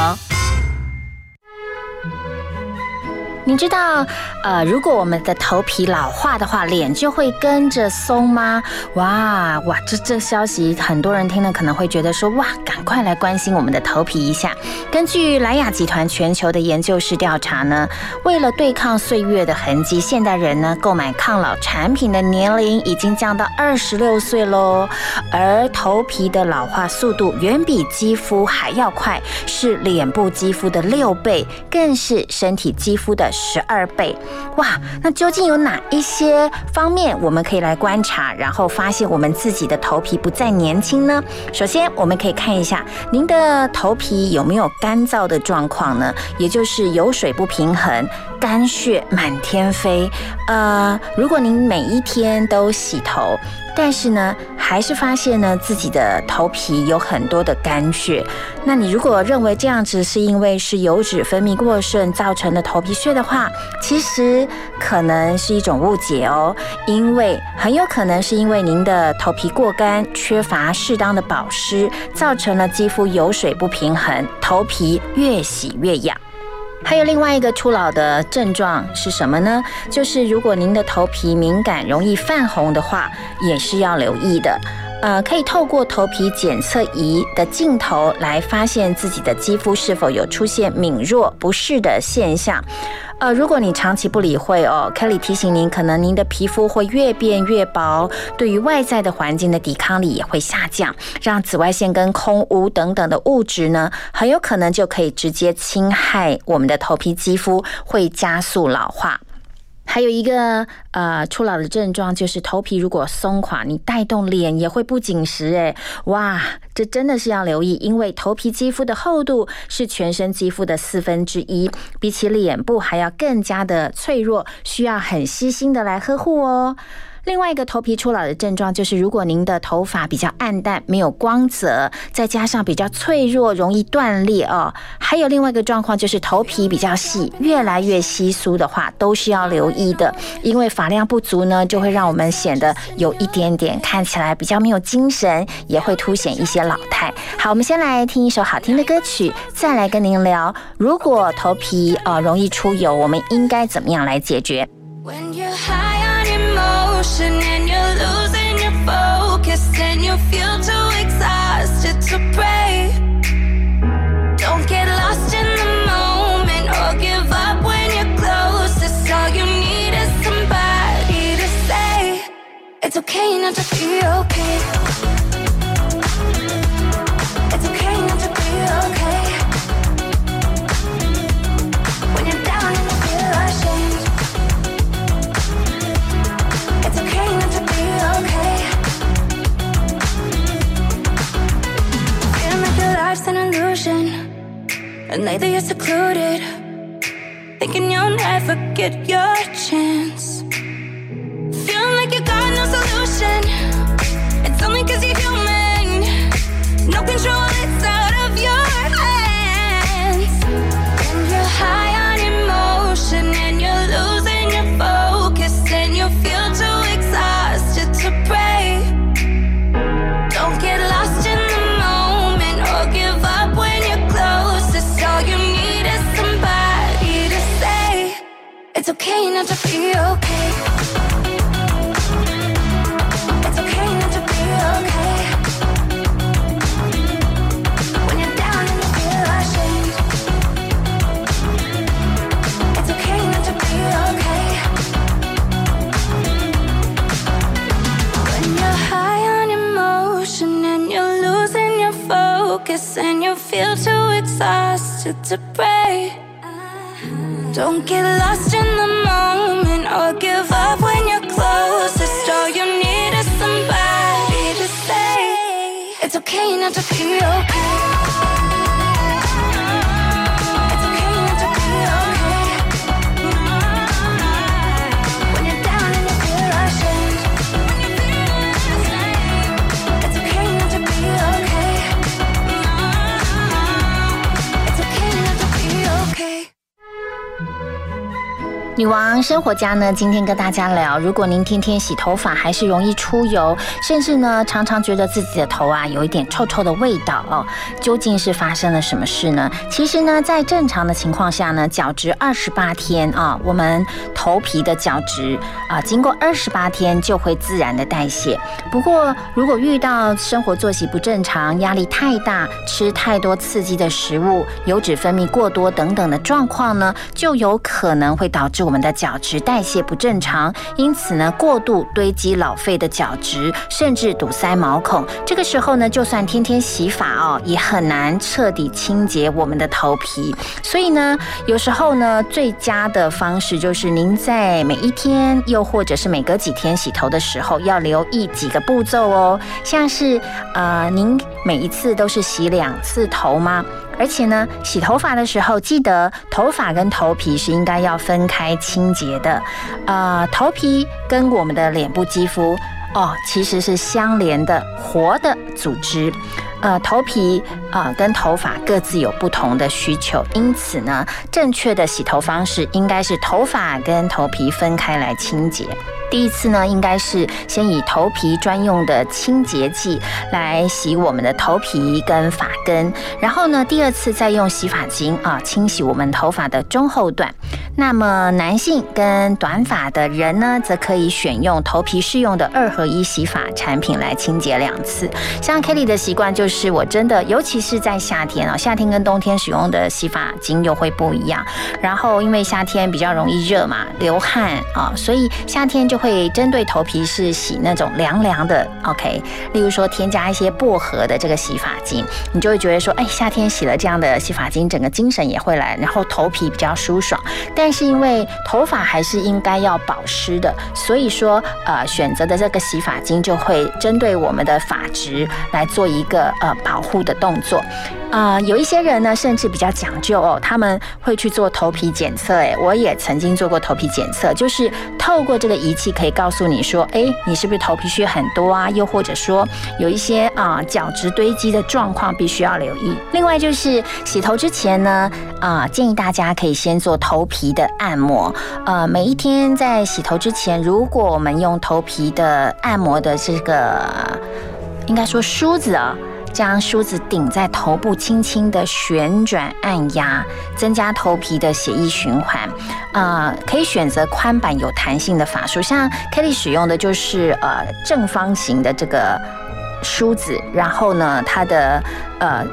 你知道，呃，如果我们的头皮老化的话，脸就会跟着松吗？哇哇，这这消息很多人听了可能会觉得说，哇，赶快来关心我们的头皮一下。根据莱雅集团全球的研究室调查呢，为了对抗岁月的痕迹，现代人呢购买抗老产品的年龄已经降到二十六岁喽，而头皮的老化速度远比肌肤还要快，是脸部肌肤的六倍，更是身体肌肤的十二倍。哇，那究竟有哪一些方面我们可以来观察，然后发现我们自己的头皮不再年轻呢？首先，我们可以看一下您的头皮有没有干燥的状况呢？也就是油水不平衡、干屑满天飞。呃，如果您每一天都洗头，但是呢，还是发现呢自己的头皮有很多的干屑。那你如果认为这样子是因为是油脂分泌过剩造成的头皮屑的话，其实可能是一种误解哦，因为很有可能是因为您的头皮过干，缺乏适当的保湿，造成了肌肤油水不平衡，头皮越洗越痒。还有另外一个初老的症状是什么呢？就是如果您的头皮敏感、容易泛红的话，也是要留意的。呃，可以透过头皮检测仪的镜头来发现自己的肌肤是否有出现敏弱、不适的现象。呃，如果你长期不理会哦，Kelly 提醒您，可能您的皮肤会越变越薄，对于外在的环境的抵抗力也会下降，让紫外线跟空污等等的物质呢，很有可能就可以直接侵害我们的头皮肌肤，会加速老化。还有一个呃初老的症状就是头皮如果松垮，你带动脸也会不紧实哎，哇，这真的是要留意，因为头皮肌肤的厚度是全身肌肤的四分之一，比起脸部还要更加的脆弱，需要很细心的来呵护哦。另外一个头皮初老的症状就是，如果您的头发比较暗淡、没有光泽，再加上比较脆弱、容易断裂哦。还有另外一个状况就是头皮比较细、越来越稀疏的话，都是要留意的。因为发量不足呢，就会让我们显得有一点点看起来比较没有精神，也会凸显一些老态。好，我们先来听一首好听的歌曲，再来跟您聊，如果头皮呃容易出油，我们应该怎么样来解决？When you emotion and you're losing your focus and you feel too exhausted to pray. Don't get lost in the moment or give up when you're closest. All you need is somebody to say it's okay not to be okay. Life's an illusion, and lately you're secluded, thinking you'll never get your chance. Feeling like you got no solution. It's only cause you're human. No control, It's okay not to be okay. It's okay not to be okay. When you're down and you feel ashamed. It's okay not to be okay. When you're high on emotion and you're losing your focus and you feel too exhausted to pray. Don't get lost in the moment or give up when you're closest. All you need is somebody to say it's okay not to be okay. 女王生活家呢，今天跟大家聊，如果您天天洗头发，还是容易出油，甚至呢常常觉得自己的头啊有一点臭臭的味道哦，究竟是发生了什么事呢？其实呢，在正常的情况下呢，角质二十八天啊，我们头皮的角质啊，经过二十八天就会自然的代谢。不过，如果遇到生活作息不正常、压力太大、吃太多刺激的食物、油脂分泌过多等等的状况呢，就有可能会导致我我们的角质代谢不正常，因此呢，过度堆积老废的角质，甚至堵塞毛孔。这个时候呢，就算天天洗发哦，也很难彻底清洁我们的头皮。所以呢，有时候呢，最佳的方式就是您在每一天，又或者是每隔几天洗头的时候，要留意几个步骤哦，像是呃，您每一次都是洗两次头吗？而且呢，洗头发的时候，记得头发跟头皮是应该要分开清洁的。呃，头皮跟我们的脸部肌肤哦，其实是相连的活的组织。呃，头皮啊、跟头发各自有不同的需求，因此呢，正确的洗头方式应该是头发跟头皮分开来清洁。第一次呢，应该是先以头皮专用的清洁剂来洗我们的头皮跟发根，然后呢，第二次再用洗发精啊清洗我们头发的中后段。那么男性跟短发的人呢，则可以选用头皮适用的二合一洗发产品来清洁两次。像 Kelly 的习惯就是，我真的尤其是在夏天啊，夏天跟冬天使用的洗发精又会不一样。然后因为夏天比较容易热嘛，流汗啊，所以夏天就会针对头皮是洗那种凉凉的，OK。例如说添加一些薄荷的这个洗发精，你就会觉得说，哎，夏天洗了这样的洗发精，整个精神也会来，然后头皮比较舒爽。但是因为头发还是应该要保湿的，所以说呃选择的这个洗发精就会针对我们的发质来做一个呃保护的动作。啊、有一些人呢，甚至比较讲究哦，他们会去做头皮检测。哎，我也曾经做过头皮检测，就是透过这个仪器可以告诉你说，哎，你是不是头皮屑很多啊？又或者说有一些啊、角质堆积的状况，必须要留意。另外就是洗头之前呢，啊、建议大家可以先做头皮的按摩。呃，每一天在洗头之前，如果我们用头皮的按摩的这个，应该说梳子啊。将梳子顶在头部，轻轻的旋转按压，增加头皮的血液循环。啊、可以选择宽板有弹性的发梳，像 Kelly 使用的就是呃正方形的这个梳子，然后呢，它的呃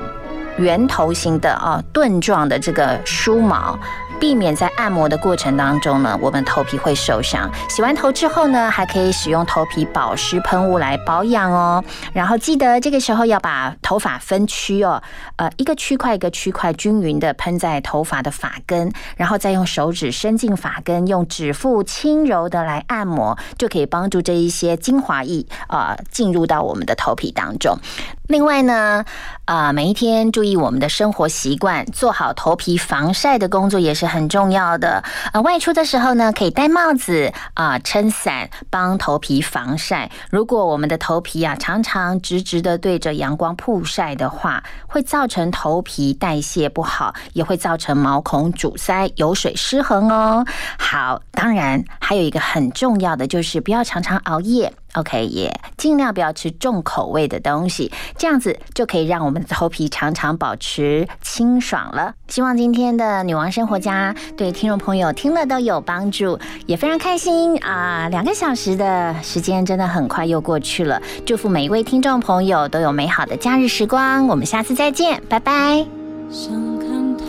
圆头形的啊盾状的这个梳毛。避免在按摩的过程当中呢，我们头皮会受伤。洗完头之后呢，还可以使用头皮保湿喷雾来保养哦。然后记得这个时候要把头发分区哦，呃，一个区块一个区块均匀的喷在头发的发根，然后再用手指伸进发根，用指腹轻柔的来按摩，就可以帮助这一些精华液啊、进入到我们的头皮当中。另外呢，啊、每一天注意我们的生活习惯，做好头皮防晒的工作也是很重要的。呃，外出的时候呢，可以戴帽子啊、撑伞，帮头皮防晒。如果我们的头皮啊常常直直的对着阳光曝晒的话，会造成头皮代谢不好，也会造成毛孔阻塞、油水失衡哦。好，当然还有一个很重要的就是不要常常熬夜。OK，也尽量不要吃重口味的东西，这样子就可以让我们的头皮常常保持清爽了。希望今天的女王生活家对听众朋友听了都有帮助，也非常开心啊！两个小时的时间真的很快又过去了，祝福每一位听众朋友都有美好的假日时光。我们下次再见，拜拜。想看透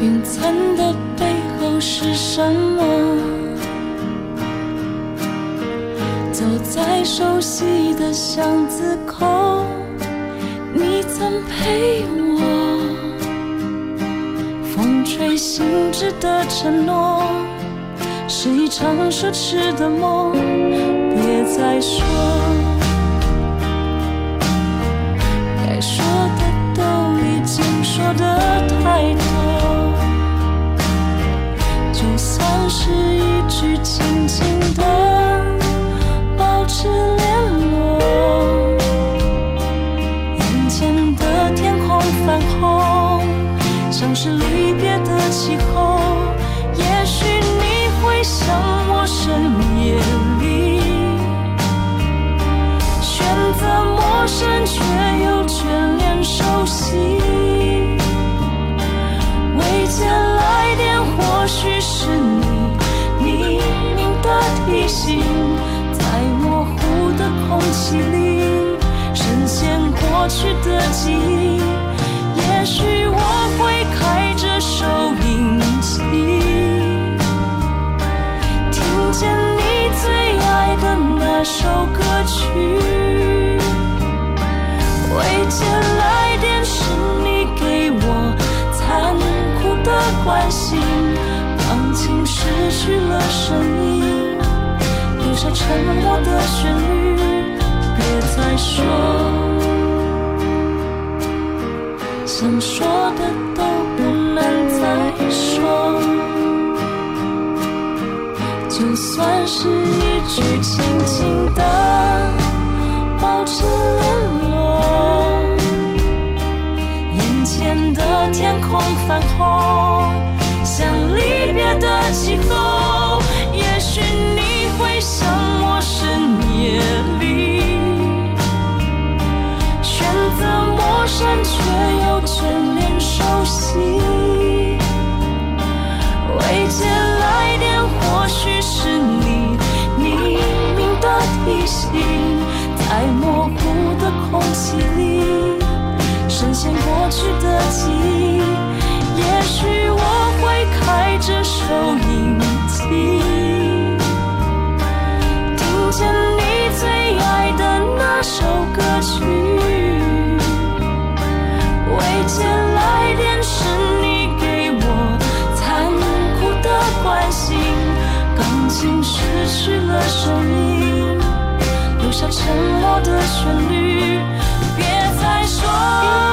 云层的背后是什么？走在熟悉的巷子口，你曾陪我，风吹醒止的承诺，是一场奢侈的梦，别再说。该说的都已经说的太多，就算是一句轻轻的保的空气里。深陷过去的记忆，也许我会开着收音机，听见你最爱的那首歌曲。未接来电是你给我残酷的关心，钢琴失去了声音，留下沉默的旋律。别再说，想说的都不能再说。就算是一句轻轻的保持联络，眼前的天空泛红，像离别的气候。见过去的记忆，也许我会开着收音机，听见你最爱的那首歌曲。未接来电是你给我残酷的关心，钢琴失去了声音，留下沉默的旋律。别再说。